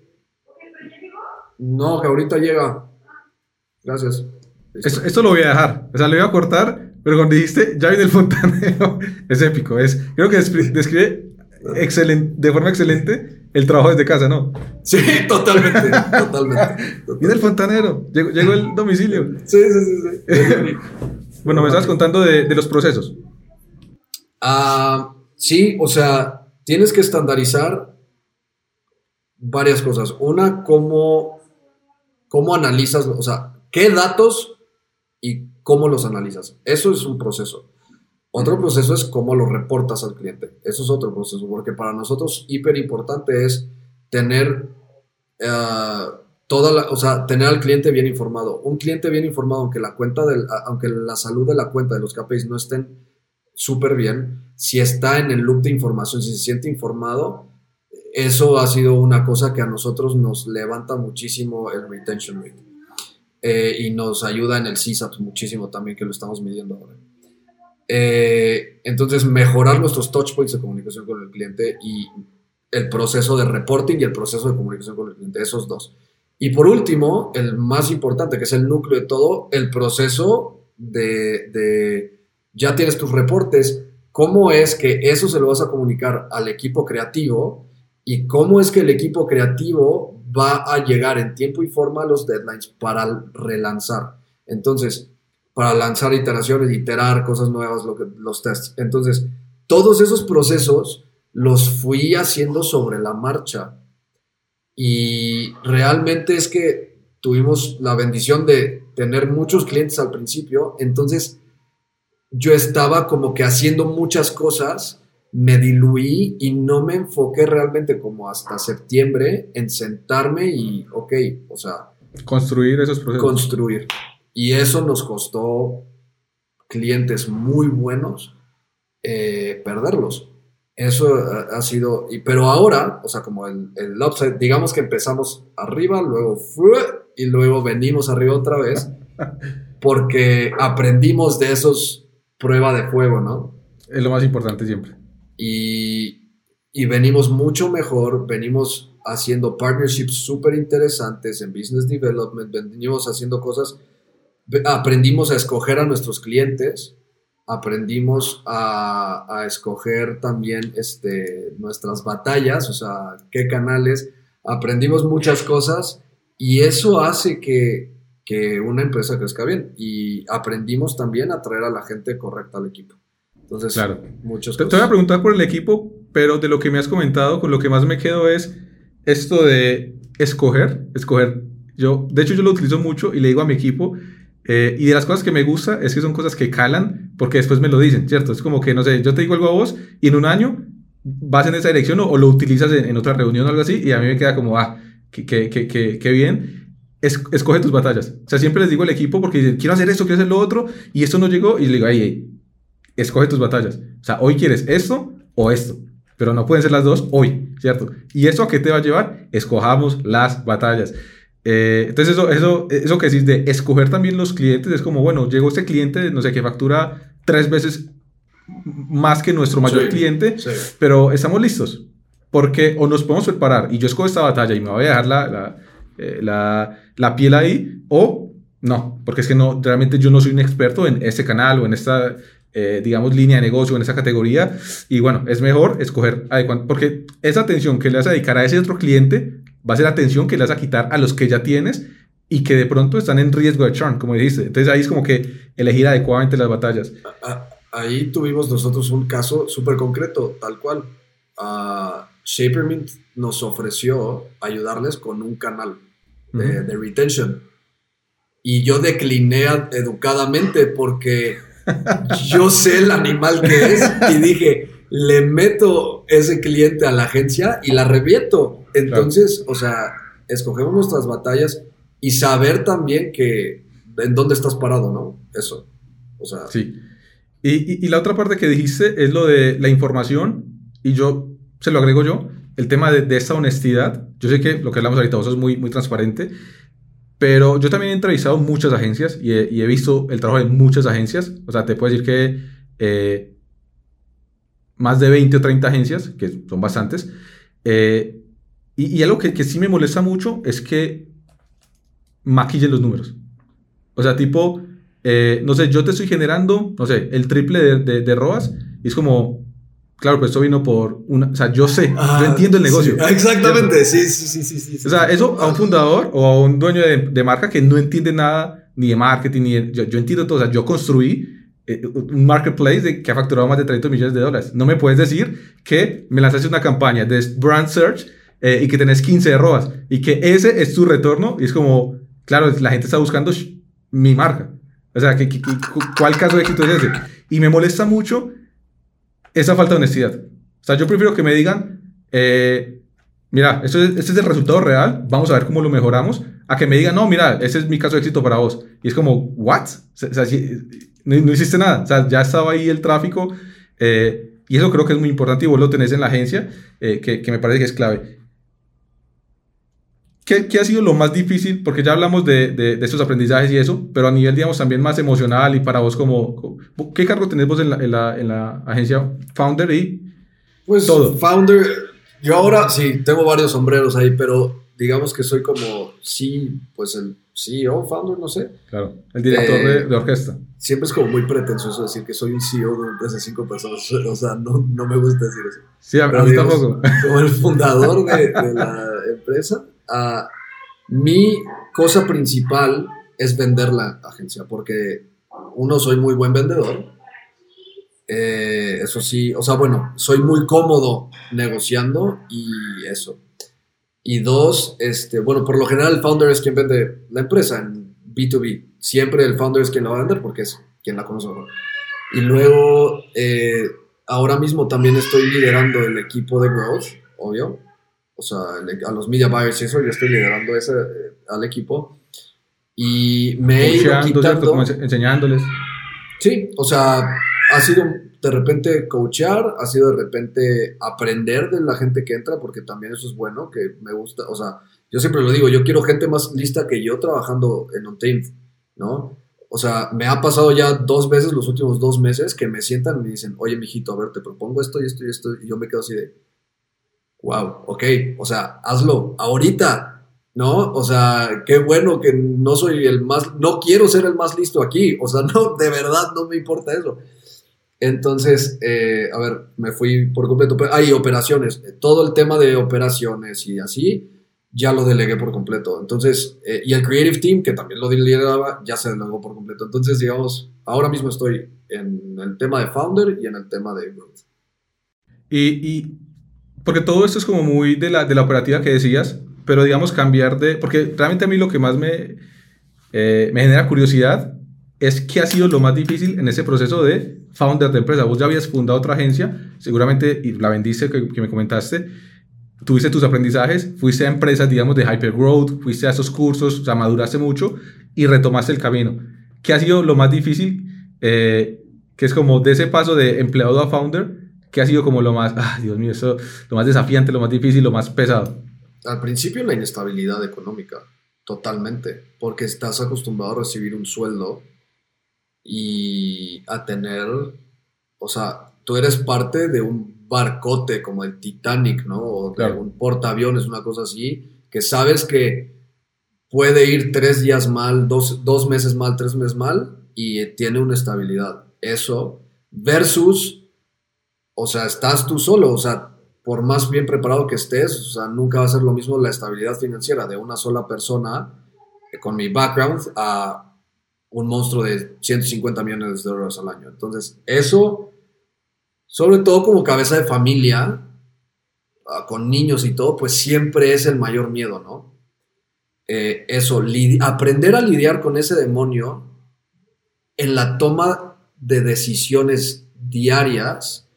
No, que ahorita llega. Gracias. Esto, lo voy a dejar. O sea, lo iba a cortar, pero cuando dijiste, ya viene el fontanero, [LAUGHS] es épico. Es, creo que descri- describe excelen- de forma excelente el trabajo desde casa, ¿no? Sí, [LAUGHS] totalmente. totalmente. Viene el fontanero, llegó, llegó el domicilio. Sí, sí, sí. sí. [LAUGHS] Bueno, me estabas contando de, de los procesos. Ah, sí, o sea, tienes que estandarizar varias cosas. Una, cómo, cómo analizas, o sea, qué datos y cómo los analizas. Eso es un proceso. Otro proceso es cómo lo reportas al cliente. Eso es otro proceso, porque para nosotros hiper importante es tener ah, toda la, o sea, tener al cliente bien informado. Un cliente bien informado, aunque la cuenta del, aunque la salud de la cuenta de los KPIs no estén súper bien, si está en el loop de información, si se siente informado, eso ha sido una cosa que a nosotros nos levanta muchísimo el retention rate. Eh, y nos ayuda en el CSAT muchísimo también, que lo estamos midiendo ahora. Eh, entonces, mejorar nuestros touch points de comunicación con el cliente y el proceso de reporting y el proceso de comunicación con el cliente, esos dos. Y por último, el más importante, que es el núcleo de todo, el proceso de, de ya tienes tus reportes, cómo es que eso se lo vas a comunicar al equipo creativo y cómo es que el equipo creativo va a llegar en tiempo y forma a los deadlines para relanzar. Entonces, para lanzar iteraciones, iterar cosas nuevas, lo que, los tests. Entonces, todos esos procesos los fui haciendo sobre la marcha. Y realmente es que tuvimos la bendición de tener muchos clientes al principio. Entonces, yo estaba como que haciendo muchas cosas, me diluí y no me enfoqué realmente como hasta septiembre en sentarme y, ok, o sea, Construir esos procesos. construir. Y eso nos costó clientes muy buenos eh, perderlos. Eso ha, ha sido, y, pero ahora, o sea, como el, el upside, digamos que empezamos arriba, luego fue, y luego venimos arriba otra vez, [LAUGHS] porque aprendimos de esos prueba de fuego, ¿no? Es lo más importante siempre. y, y venimos mucho mejor, venimos haciendo partnerships súper interesantes en business development, venimos haciendo cosas, aprendimos a escoger a nuestros clientes, aprendimos a, a escoger también este, nuestras batallas, o sea, qué canales, aprendimos muchas cosas y eso hace que, que una empresa crezca bien y aprendimos también a traer a la gente correcta al equipo. Entonces, Claro. muchas Te, te voy a preguntar por el equipo, pero de lo que me has comentado, con lo que más me quedo es esto de escoger, escoger. Yo, de hecho, yo lo utilizo mucho y le digo a mi equipo, eh, y de las cosas que me gusta es que son cosas que calan, porque después me lo dicen, ¿cierto? Es como que, no sé, yo te digo algo a vos y en un año vas en esa dirección o, o lo utilizas en, en otra reunión o algo así, y a mí me queda como, ah, qué, qué, qué, qué, qué bien. Es- escoge tus batallas. O sea, siempre les digo al equipo porque dicen, quiero hacer esto, quiero hacer lo otro, y esto no llegó, y le digo, ay, ay, escoge tus batallas. O sea, hoy quieres esto o esto, pero no pueden ser las dos hoy, ¿cierto? ¿Y eso a qué te va a llevar? Escojamos las batallas. Eh, entonces, eso, eso, eso que decís de escoger también los clientes es como, bueno, llegó este cliente, no sé, que factura tres veces más que nuestro mayor Sí, cliente, sí. pero estamos listos. Porque o nos podemos preparar y yo escojo esta batalla y me voy a dejar la, la, eh, la, la piel ahí, o no, porque es que no, realmente yo no soy un experto en este canal o en esta, eh, digamos, línea de negocio, en esa categoría. Y bueno, es mejor escoger adecuado, porque esa atención que le vas a dedicar a ese otro cliente va a ser atención que le vas a quitar a los que ya tienes y que de pronto están en riesgo de churn, como dijiste. Entonces ahí es como que elegir adecuadamente las batallas. Ahí tuvimos nosotros un caso súper concreto, tal cual. Ah, Shapermint nos ofreció ayudarles con un canal de, Ujú. de retention. Y yo decliné educadamente porque [LAUGHS] yo sé el animal que es y dije, le meto ese cliente a la agencia y la reviento. Entonces, o sea, escogemos nuestras batallas y saber también que en dónde estás parado, ¿no? Eso. O sea, Sí. Y, y- y la otra parte que dijiste es lo de la información, y yo se lo agrego yo, el tema de, de esta honestidad. Yo sé que lo que hablamos ahorita vos es muy, muy transparente, pero yo también he entrevistado muchas agencias y he, y he visto el trabajo de muchas agencias. O sea, te puedo decir que eh, más de 20 o 30 agencias, que son bastantes. eh, y, y algo que, que sí me molesta mucho es que maquillen los números. O sea, tipo, eh, no sé, yo te estoy generando, no sé, el triple de, de, de ROAS y es como, claro, pues esto vino por una, o sea, yo sé, yo Ah, entiendo el negocio. sí, exactamente, sí, sí, sí, sí. O sea, eso a un fundador o a un dueño de, de marca que no entiende nada ni de marketing, ni de- yo, yo entiendo todo. O sea, yo construí un marketplace que ha facturado más de 30 millones de dólares. No me puedes decir que me lanzaste una campaña de brand search eh, y que tenés 15 de ROAS y que ese es tu retorno. Y es como, claro, la gente está buscando mi marca. O sea, ¿qué- qué- qué- cu- ¿cuál caso de éxito es ese? Y me molesta mucho esa falta de honestidad. O sea, yo prefiero que me digan, eh, mira, esto es, este es el resultado real, vamos a ver cómo lo mejoramos, a que me digan, no, mira, ese es mi caso de éxito para vos. Y es como, ¿what? O sea, si- no, no hiciste nada, o sea, ya estaba ahí el tráfico, eh, y eso creo que es muy importante y vos lo tenés en la agencia, eh, que, que me parece que es clave. ¿Qué, qué ha sido lo más difícil? Porque ya hablamos de, de, de estos aprendizajes y eso, pero a nivel, digamos, también más emocional y para vos como... ¿Qué cargo tenés vos en la, en la, en la agencia Founder y Pues Todo. founder, yo ahora sí, tengo varios sombreros ahí, pero digamos que soy como, sí, pues el CEO, founder, no sé. Claro, el director Eh, de, de orquesta. Siempre es como muy pretencioso decir que soy un CEO de una empresa de cinco personas. [LAUGHS] O sea, no, no me gusta decir eso. Sí, a, mí tampoco. [LAUGHS] Como el fundador de, [LAUGHS] de la empresa, ah, mi cosa principal es vender la agencia, porque uno, soy muy buen vendedor. Eh, eso sí, o sea, bueno, soy muy cómodo negociando y eso. Y dos, este, bueno, por lo general el founder es quien vende la empresa en B2B. Siempre el founder es quien la va a vender porque es quien la conoce mejor. Y luego, eh, ahora mismo también estoy liderando el equipo de growth, obvio. O sea, el- a los media buyers y eso, yo estoy liderando ese, eh, al equipo. Y me he ido quitando... Como ense- enseñándoles. Sí, o sea, ha sido de repente coachear, ha sido de repente aprender de la gente que entra, porque también eso es bueno, que me gusta, o sea, yo siempre lo digo, yo quiero gente más lista que yo trabajando en Untamed, ¿no? O sea, me ha pasado ya dos veces los últimos dos meses que me sientan y me dicen, oye, mijito, a ver, te propongo esto y esto y esto, y yo me quedo así de, wow, ok, o sea, hazlo ahorita, ¿no? O sea, qué bueno que no soy el más, no quiero ser el más listo aquí, o sea, [LAUGHS] no, de verdad no me importa eso. Entonces, eh, a ver, me fui por completo. Pero, ah, y operaciones. Todo el tema de operaciones y así, ya lo delegué por completo. Entonces, eh, y el Creative Team, que también lo lideraba, ya se delegó por completo. Entonces, digamos, ahora mismo estoy en el tema de Founder y en el tema de Growth. Y, y porque todo esto es como muy de la, de la operativa que decías, pero digamos cambiar de... Porque realmente a mí lo que más me, eh, me genera curiosidad es qué ha sido lo más difícil en ese proceso de founder de empresa. Vos ya habías fundado otra agencia, seguramente, y la vendiste, que, me comentaste, tuviste tus aprendizajes, fuiste a empresas, digamos, de hypergrowth, fuiste a esos cursos, o sea, maduraste mucho y retomaste el camino. ¿Qué ha sido lo más difícil? Eh, que es como de ese paso de empleado a founder, ¿qué ha sido como lo más, ah, Dios mío, eso, lo más desafiante, lo más difícil, lo más pesado? Al principio la inestabilidad económica, totalmente, porque estás acostumbrado a recibir un sueldo y a tener, o sea, tú eres parte de un barcote como el Titanic, ¿no? O de un portaaviones, una cosa así, que sabes que puede ir tres días mal, dos, dos meses mal, tres meses mal, y tiene una estabilidad. Eso versus, o sea, estás tú solo, o sea, por más bien preparado que estés, o sea, nunca va a ser lo mismo la estabilidad financiera de una sola persona eh, con mi background a un monstruo de 150 millones de dólares al año. Entonces, eso, sobre todo como cabeza de familia, ah, con niños y todo, pues siempre es el mayor miedo, ¿no? Eh, eso, aprender a lidiar con ese demonio en la toma de decisiones diarias,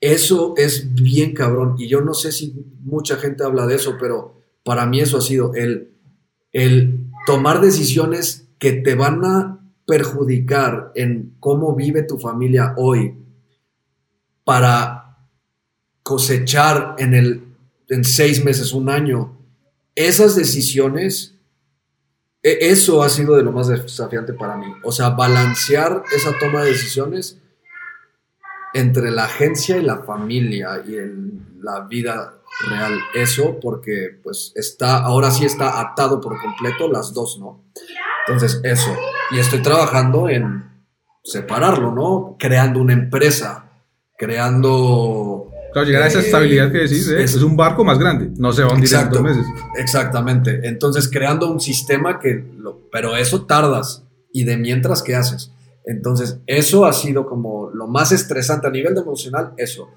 eso es bien cabrón. Y yo no sé si mucha gente habla de eso, pero para mí eso ha sido el, el tomar decisiones que te van a perjudicar en cómo vive tu familia hoy para cosechar en, el, en seis meses, un año. Esas decisiones, e- eso ha sido de lo más desafiante para mí. O sea, balancear esa toma de decisiones entre la agencia y la familia y el- la vida real. Eso porque pues está, ahora sí está atado por completo las dos, ¿no? Entonces, eso. Y estoy trabajando en separarlo, ¿no? Creando una empresa, creando... Claro, llegar a esa Eh, estabilidad que decís, ¿eh? es- es un barco más grande, no se va a hundir en Exacto. dos meses. Exactamente. Entonces, creando un sistema que... Lo, pero eso tardas. ¿Y de mientras qué haces? Entonces, eso ha sido como lo más estresante a nivel de emocional, eso.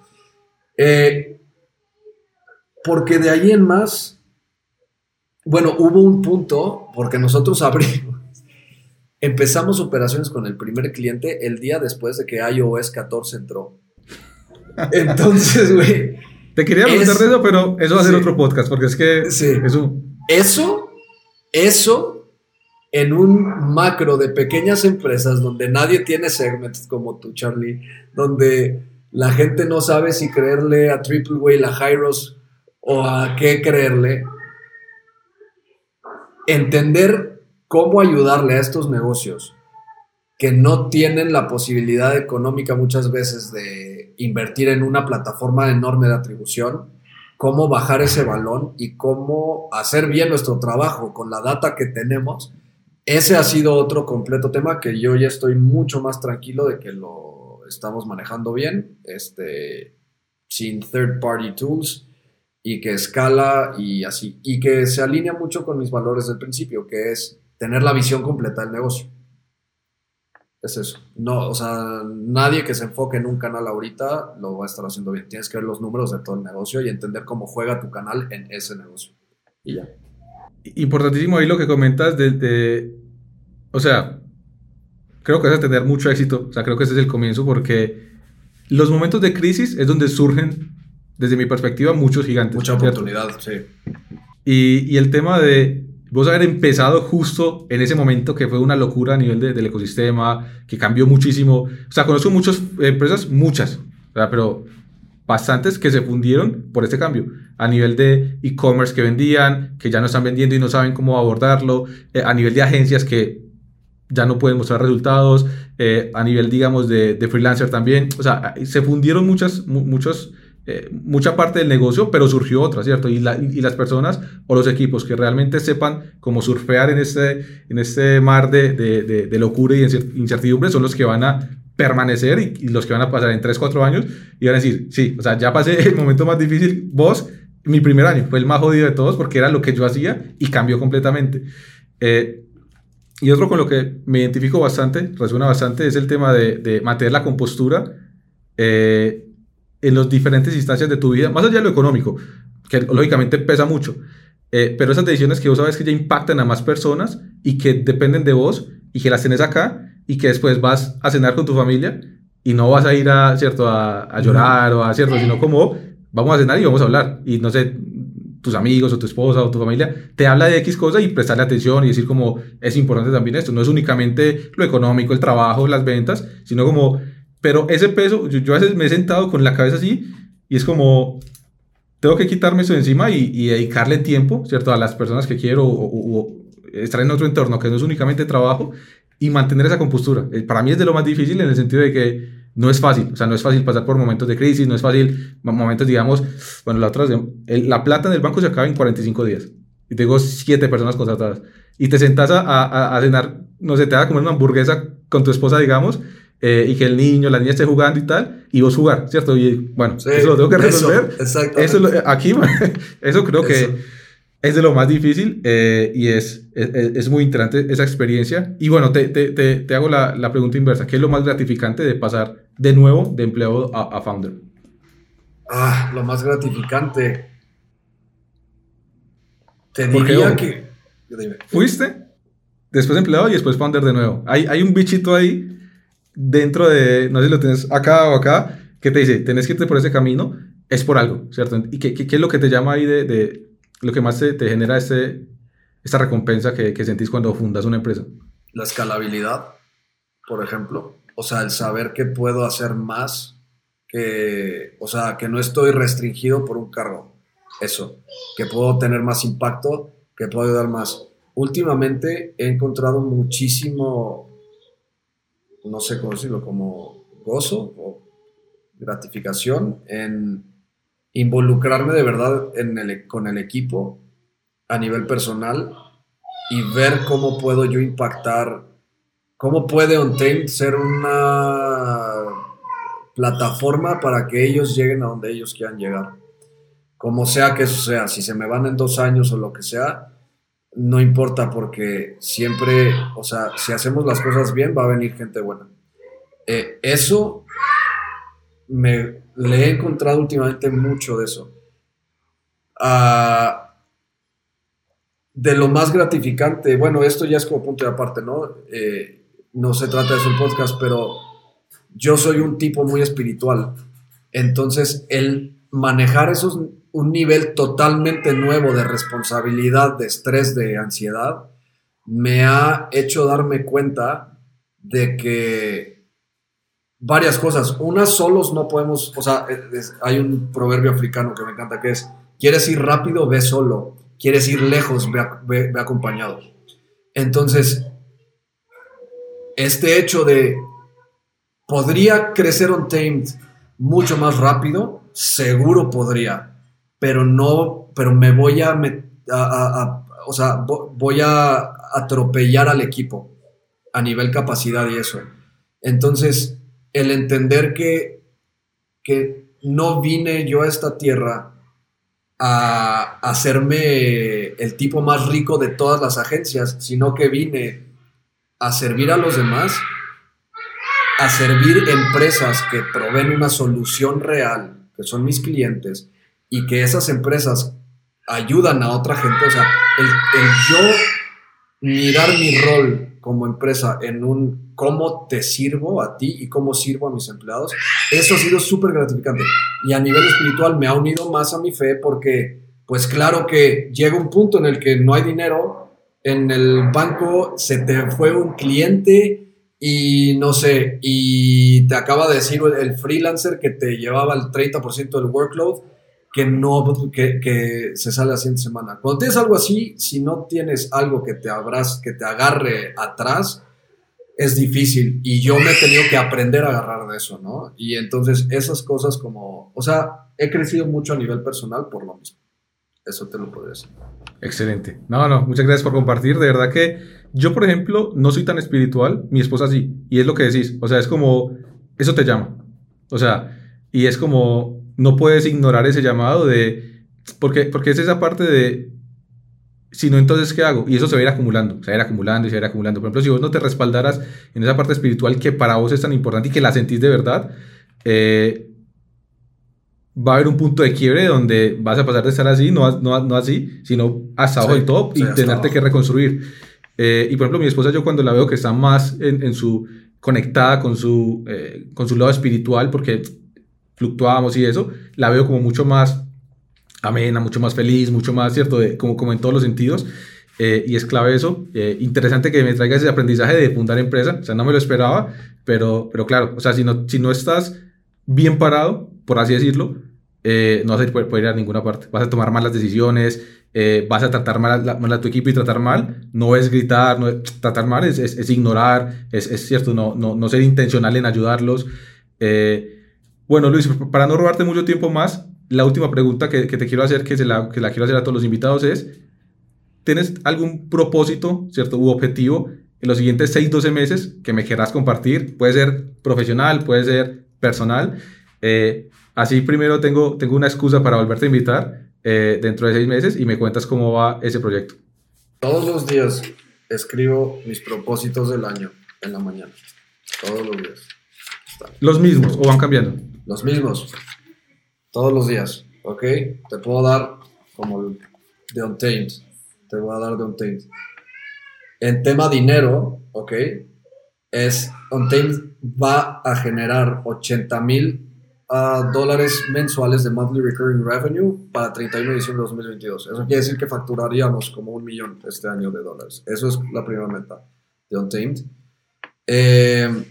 Eh, porque de ahí en más, bueno, hubo un punto, porque nosotros [LAUGHS] abrimos, empezamos operaciones con el primer cliente el día después de que iOS 14 entró. [LAUGHS] Entonces, güey, Te quería preguntar eso, pero eso va a ser Sí. otro podcast, porque es que Sí. es un... Eso, eso en un macro de pequeñas empresas donde nadie tiene segments como tú, Charlie, donde la gente no sabe si creerle a Triple Whale, a Hyros o a qué creerle. Entender cómo ayudarle a estos negocios que no tienen la posibilidad económica muchas veces de invertir en una plataforma enorme de atribución, cómo bajar ese balón y cómo hacer bien nuestro trabajo con la data que tenemos. Ese ha sido otro completo tema que yo ya estoy mucho más tranquilo de que lo estamos manejando bien, este, sin third party tools y que escala y así, y que se alinea mucho con mis valores del principio, que es tener la visión completa del negocio. Es eso. No, o sea, nadie que se enfoque en un canal ahorita lo va a estar haciendo bien. Tienes que ver los números de todo el negocio y entender cómo juega tu canal en ese negocio. Y ya. Importantísimo ahí lo que comentas de, de- O sea, creo que vas a tener mucho éxito. O sea, creo que ese es el comienzo porque los momentos de crisis es donde surgen, desde mi perspectiva, muchos gigantes. Mucha ¿cierto? oportunidad, sí. Y, y el tema de vos haber empezado justo en ese momento que fue una locura a nivel de- del ecosistema, que cambió muchísimo. O sea, conozco muchas empresas, muchas, sea, pero bastantes que se fundieron por este cambio. A nivel de e-commerce que vendían, que ya no están vendiendo y no saben cómo abordarlo. eh, a nivel de agencias que ya no pueden mostrar resultados. eh, a nivel, digamos, de, de freelancer también. O sea, se fundieron muchas, mu- muchos eh, mucha parte del negocio, pero surgió otra, ¿cierto? Y, la- y las personas o los equipos que realmente sepan cómo surfear en este, en este mar de, de- de- de locura y incer- incertidumbre son los que van a permanecer y, y los que van a pasar en 3, 4 años y van a decir, sí, o sea, ya pasé el momento más difícil, vos, mi primer año fue el más jodido de todos porque era lo que yo hacía y cambió completamente. Eh, y otro con lo que me identifico bastante, resuena bastante, es el tema de, de mantener la compostura eh, en las diferentes instancias de tu vida, más allá de lo económico, que lógicamente pesa mucho, eh, pero esas decisiones que vos sabes que ya impactan a más personas y que dependen de vos y que las tenés acá y que después vas a cenar con tu familia y no vas a ir a, ¿cierto? a, a llorar o a, ¿cierto? sino como vamos a cenar y vamos a hablar y no sé, tus amigos o tu esposa o tu familia te habla de X cosa y prestarle atención y decir como es importante también esto, no es únicamente lo económico, el trabajo, las ventas, sino como, pero ese peso, yo, yo a veces me he sentado con la cabeza así y es como, tengo que quitarme eso de encima y, y dedicarle tiempo, ¿cierto? A las personas que quiero o, o- o estar en otro entorno que no es únicamente trabajo y mantener esa compostura. Eh, Para mí es de lo más difícil en el sentido de que no es fácil, o sea, no es fácil pasar por momentos de crisis, no es fácil, mo- momentos, digamos, bueno, la otra, el- la plata en el banco se acaba en 45 días y tengo siete personas contratadas y te sentas a, a, a cenar, no sé, te vas a comer una hamburguesa con tu esposa, digamos, eh, y que el niño, la niña esté jugando y tal, y vos jugar, ¿cierto? Y bueno, Sí, eso lo tengo que eso, resolver. Eso, es lo- aquí, [LAUGHS] eso creo Eso. que es de lo más difícil eh, y es, es, es muy interesante esa experiencia. Y bueno, te, te, te, te hago la, la pregunta inversa. ¿Qué es lo más gratificante de pasar de nuevo de empleado a, a founder? Ah, lo más gratificante. Te diría que. Fuiste, después empleado y después founder de nuevo. Hay, hay un bichito ahí dentro de, no sé si lo tienes acá o acá, que te dice, tenés que irte por ese camino, es por algo, ¿cierto? ¿Y qué, qué, qué es lo que te llama ahí de, de lo que más te, te genera este, esta recompensa que, que sentís cuando fundas una empresa? La escalabilidad, por ejemplo. O sea, el saber que puedo hacer más, que, o sea, que no estoy restringido por un cargo. Eso, que puedo tener más impacto, que puedo ayudar más. Últimamente he encontrado muchísimo, no sé cómo decirlo, como gozo o gratificación en involucrarme de verdad el- con el equipo a nivel personal y ver cómo puedo yo impactar, cómo puede Untamed ser una plataforma para que ellos lleguen a donde ellos quieran llegar. Como sea que eso sea, si se me van en dos años o lo que sea, no importa porque siempre, o sea, si hacemos las cosas bien, va a venir gente buena. Eh, eso me le he encontrado últimamente mucho de eso. Ah, de lo más gratificante, bueno, esto ya es como punto de aparte, ¿no? Eh, no se trata de el podcast, pero yo soy un tipo muy espiritual. Entonces, el manejar esos, un nivel totalmente nuevo de responsabilidad, de estrés, de ansiedad, me ha hecho darme cuenta de que varias cosas. Una, solos no podemos, o sea, hay un proverbio africano que me encanta que es, quieres ir rápido, ve solo, quieres ir lejos, ve, ac- ve- ve acompañado. Entonces, este hecho de, ¿podría crecer Untamed mucho más rápido? Seguro podría, pero no, pero me voy a, o sea, vo- voy a atropellar al equipo a nivel capacidad y eso. Entonces, el entender que, que no vine yo a esta tierra a hacerme el tipo más rico de todas las agencias, sino que vine a servir a los demás, a servir empresas que proveen una solución real, que son mis clientes, y que esas empresas ayudan a otra gente. O sea, el, el yo mirar mi rol como empresa en un cómo te sirvo a ti y cómo sirvo a mis empleados, eso ha sido súper gratificante. Y a nivel espiritual me ha unido más a mi fe porque, pues claro que llega un punto en el que no hay dinero, en el banco se te fue un cliente y no sé, y te acaba de decir el, el freelancer que te llevaba el 30% del workload que no que, que se sale la siguiente semana. Cuando tienes algo así, si no tienes algo que te abras, que te agarre atrás, es difícil y yo me he tenido que aprender a agarrar de eso, ¿no? Y entonces esas cosas como, o sea, he crecido mucho a nivel personal por lo mismo. Eso te lo podría decir. Excelente. No, no, muchas gracias por compartir. De verdad que yo, por ejemplo, no soy tan espiritual, mi esposa sí. Y es lo que decís. O sea, es como, eso te llama. O sea, y es como, no puedes ignorar ese llamado de, porque, porque es esa parte de, si no, entonces, ¿qué hago? Y eso se va a ir acumulando, se va a ir acumulando y se va a ir acumulando. Por ejemplo, si vos no te respaldaras en esa parte espiritual que para vos es tan importante y que la sentís de verdad, eh, va a haber un punto de quiebre donde vas a pasar de estar así, no, no, no así, sino hasta abajo Sí, del top sí, y tenerte abajo. que reconstruir. Eh, y por ejemplo, mi esposa, yo cuando la veo que está más en, en su conectada con su, eh, con su lado espiritual, porque fluctuábamos y eso, la veo como mucho más amena, mucho más feliz, mucho más, ¿cierto? De, como, en todos los sentidos. Eh, y es clave eso. Eh, interesante que me traiga ese aprendizaje de fundar empresa. O sea, no me lo esperaba, pero, pero claro, o sea, si no, si no estás bien parado, por así decirlo, eh, no vas a poder, poder ir a ninguna parte. Vas a tomar malas decisiones, vas a tratar mal a, mal a tu equipo y tratar mal. No es gritar, no es, tratar mal es, es, ignorar, es, cierto, no, no, no ser intencional en ayudarlos. Bueno, Luis, para no robarte mucho tiempo más, la última pregunta que, que te quiero hacer, que, se la, que la quiero hacer a todos los invitados es, ¿tienes algún propósito, cierto, u objetivo en los siguientes 6, 12 meses que me querrás compartir? Puede ser profesional, puede ser personal. Eh, así primero tengo, tengo una excusa para volverte a invitar eh, dentro de 6 meses y me cuentas cómo va ese proyecto. Todos los días escribo mis propósitos del año en la mañana. Todos los días. Los mismos o van cambiando. Los mismos. Todos los días. ¿Ok? Te puedo dar como el de Untamed. Te voy a dar de Untamed. En tema dinero, ¿ok? Es Untamed va a generar 80 mil ah, dólares mensuales de monthly recurring revenue para 31 de diciembre de 2022. Eso quiere decir que facturaríamos como un millón este año de dólares. Eso es la primera meta de Untamed. Eh,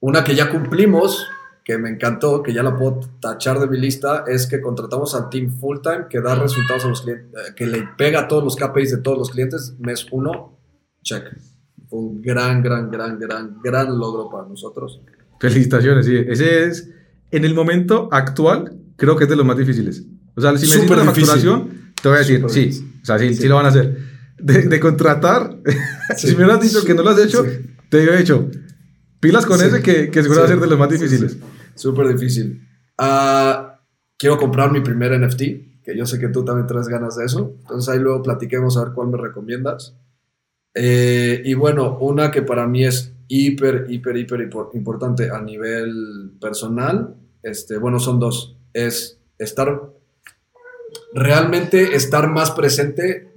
una que ya cumplimos, que me encantó, que ya la puedo tachar de mi lista, es que contratamos al team full time que da resultados a los clientes, eh, que le pega a todos los KPIs de todos los clientes. Mes uno, check. Fue un gran, gran, gran, gran, gran logro para nosotros. Felicitaciones, sí. Ese es, en el momento actual, creo que es de los más difíciles. O sea, si me la facturación, te voy a decir, sí, difícil. o sea, sí, sí. Sí. lo van a hacer. De, de contratar, [LAUGHS] Sí. si me hubieras dicho que no lo has hecho, te hubiera dicho, pilas con Sí. ese que, que seguro va a Sí. ser de los más Sí, difíciles. sí. Súper difícil. Ah, quiero comprar mi primer NFT, que yo sé que tú también traes ganas de eso. Entonces ahí luego platiquemos a ver cuál me recomiendas. Eh, y bueno, una que para mí es hiper, hiper, hiper impor- importante a nivel personal, este, bueno, son dos. Es estar, realmente estar más presente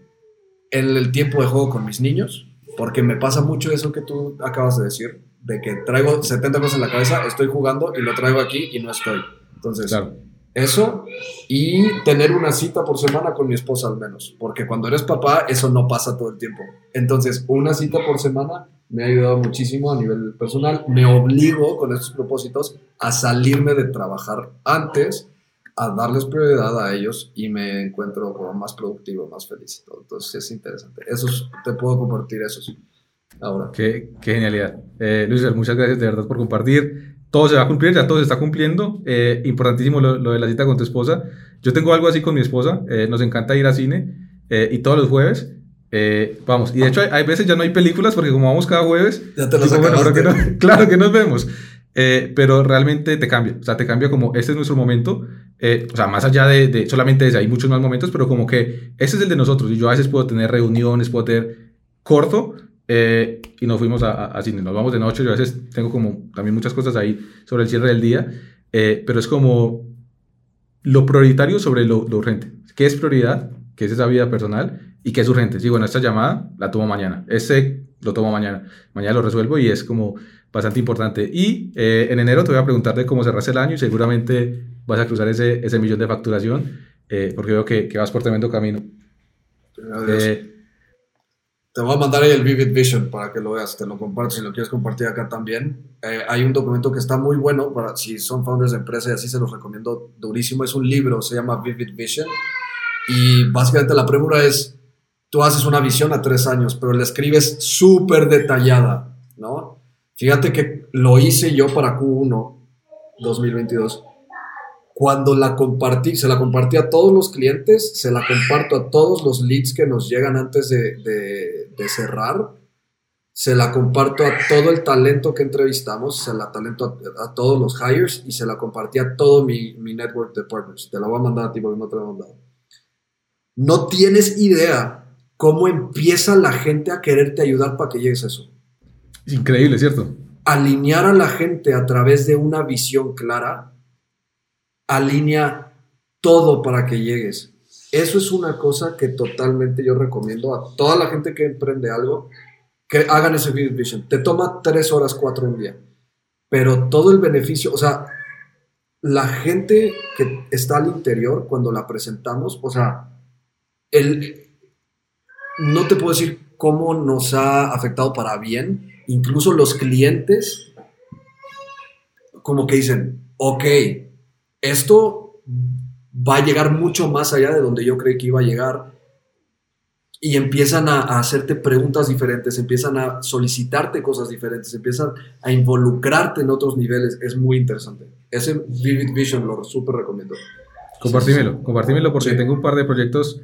en el tiempo de juego con mis niños, porque me pasa mucho eso que tú acabas de decir, de que traigo 70 cosas en la cabeza, estoy jugando y lo traigo aquí y no estoy. Entonces, Claro. Eso y tener una cita por semana con mi esposa al menos, porque cuando eres papá eso no pasa todo el tiempo. Entonces, una cita por semana me ha ayudado muchísimo a nivel personal. Me obligo con estos propósitos a salirme de trabajar antes, a darles prioridad a ellos y me encuentro como más productivo, más feliz. Entonces es interesante. Eso te puedo compartir esos ahora. Qué, qué genialidad. Eh, Luis, muchas gracias de verdad por compartir. Todo se va a cumplir, ya todo se está cumpliendo. Eh, importantísimo lo, lo, de la cita con tu esposa. Yo tengo algo así con mi esposa. Eh, nos encanta ir al cine eh, y todos los jueves eh, vamos, y de hecho hay, veces ya no hay películas porque como vamos cada jueves, ya te [LAUGHS] claro que nos vemos. Eh, pero realmente te cambia, o sea, te cambia como este es nuestro momento, eh, o sea, más allá de, de, solamente ese, hay muchos más momentos, pero como que ese es el de nosotros y yo a veces puedo tener reuniones, puedo tener corto y nos fuimos a, a, cine, nos vamos de noche, yo a veces tengo como también muchas cosas ahí sobre el cierre del día, pero es como lo prioritario sobre lo, lo urgente. ¿Qué es prioridad? ¿Qué es esa vida personal? y que es urgente. Sí, bueno, esta llamada la tomo mañana, ese lo tomo mañana, mañana lo resuelvo y es como bastante importante. Y eh, en enero te voy a preguntar de cómo cerras el año y seguramente vas a cruzar ese, ese millón de facturación eh, porque veo que, que, vas por tremendo camino. Eh, te voy a mandar ahí el Vivid Vision para que lo veas, te lo comparto si lo quieres compartir acá también. hay un documento que está muy bueno para si son founders de empresa y así se los recomiendo durísimo. Es un libro, se llama Vivid Vision y básicamente la premura es tú haces una visión a tres años, pero la escribes súper detallada, ¿no? Fíjate que lo hice yo para Q1 2022. Cuando la compartí, se la compartí a todos los clientes, se la comparto a todos los leads que nos llegan antes de, de, cerrar, se la comparto a todo el talento que entrevistamos, se la talento a, todos los hires y se la compartí a todo mi, mi, network de partners. Te la voy a mandar a ti porque no te la he mandado. No tienes idea cómo empieza la gente a quererte ayudar para que llegues a eso. Es increíble, ¿cierto? Alinear a la gente a través de una visión clara, alinea todo para que llegues. Eso es una cosa que totalmente yo recomiendo a toda la gente que emprende algo, que hagan ese vision. Te toma tres horas, cuatro un día, pero todo el beneficio, o sea, la gente que está al interior, cuando la presentamos, o sea, el, no te puedo decir cómo nos ha afectado para bien. Incluso los clientes, como que dicen, ok, esto va a llegar mucho más allá de donde yo creí que iba a llegar. Y empiezan a, hacerte preguntas diferentes, empiezan a solicitarte cosas diferentes, empiezan a involucrarte en otros niveles. Es muy interesante. Ese Vivid Vision lo súper recomiendo. Compartímelo, compartímelo porque tengo un par de proyectos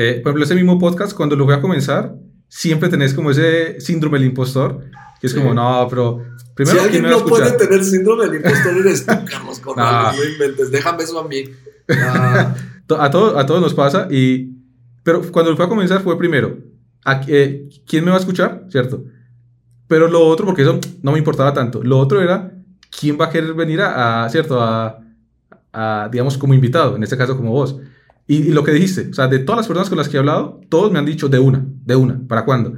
eh, por ejemplo, ese mismo podcast, cuando lo voy a comenzar, siempre tenés como ese síndrome del impostor, que es como, no, pero primero... Si alguien no puede tener síndrome del impostor, eres tú, [LAUGHS] Carlos Corrales, no. inventes, déjame eso a mí. [LAUGHS] a, todo, a todos nos pasa, y, pero cuando fui a comenzar fue primero, a, eh, ¿quién me va a escuchar? ¿Cierto? Pero lo otro, porque eso no me importaba tanto, lo otro era, ¿quién va a querer venir a, a ¿cierto? A, a, digamos, como invitado, en este caso como vos. Y, lo que dijiste, o sea, de todas las personas con las que he hablado, todos me han dicho de una, de una, ¿para cuándo?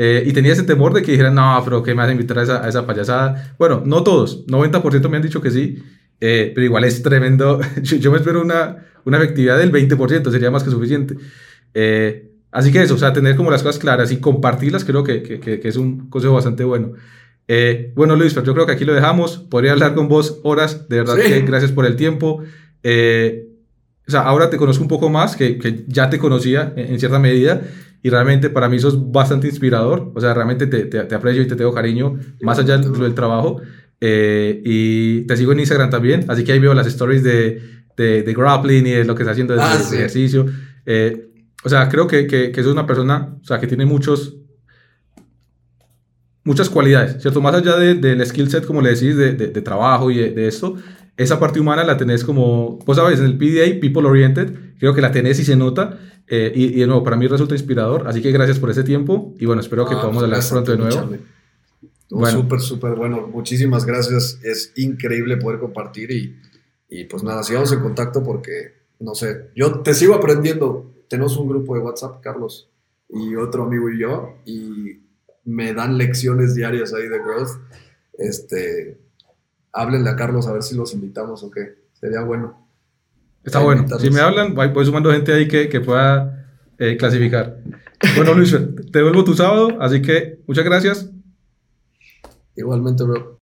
Eh, y tenía ese temor de que dijeran, no, pero ¿qué me vas a invitar a esa, a esa payasada? Bueno, no todos, 90% me han dicho que sí, eh, pero igual es tremendo. [LAUGHS] yo, me espero una, una efectividad del 20%, sería más que suficiente. Eh, así que eso, o sea, tener como las cosas claras y compartirlas, creo que, que, que es un consejo bastante bueno. bueno, Luis, pero yo creo que aquí lo dejamos. Podría hablar con vos horas, de verdad que gracias por el tiempo. Eh, o sea, ahora te conozco un poco más, que, que ya te conocía en, cierta medida, y realmente para mí sos bastante inspirador, o sea, realmente te, te, aprecio y te tengo cariño, más allá del, trabajo, eh, y te sigo en Instagram también, así que ahí veo las stories de, de, de grappling y de lo que está haciendo de, ah, ejercicio. Eh, o sea, creo que, que, que sos una persona, o sea, que tiene muchos, muchas cualidades, ¿cierto? Más allá del skill set, como le decís, de, de, de trabajo y de, esto, esa parte humana la tenés como, vos sabes, en el PDA, People Oriented, creo que la tenés y se nota. Eh, y, y, de nuevo, para mí resulta inspirador. Así que gracias por ese tiempo. Y bueno, espero que ah, podamos hablar pronto de nuevo. Bueno. Súper, súper bueno. Muchísimas gracias. Es increíble poder compartir. Y, y pues nada, sigamos en contacto porque, no sé, yo te sigo aprendiendo. Tenemos un grupo de WhatsApp, Carlos, y otro amigo y yo. Y me dan lecciones diarias ahí de growth. Este, háblenle a Carlos a ver si los invitamos o qué. Sería bueno. Está bueno. Si me hablan, voy, voy sumando gente ahí que, que pueda eh, clasificar. Bueno, Luis, te devuelvo tu sábado, así que muchas gracias. Igualmente, bro.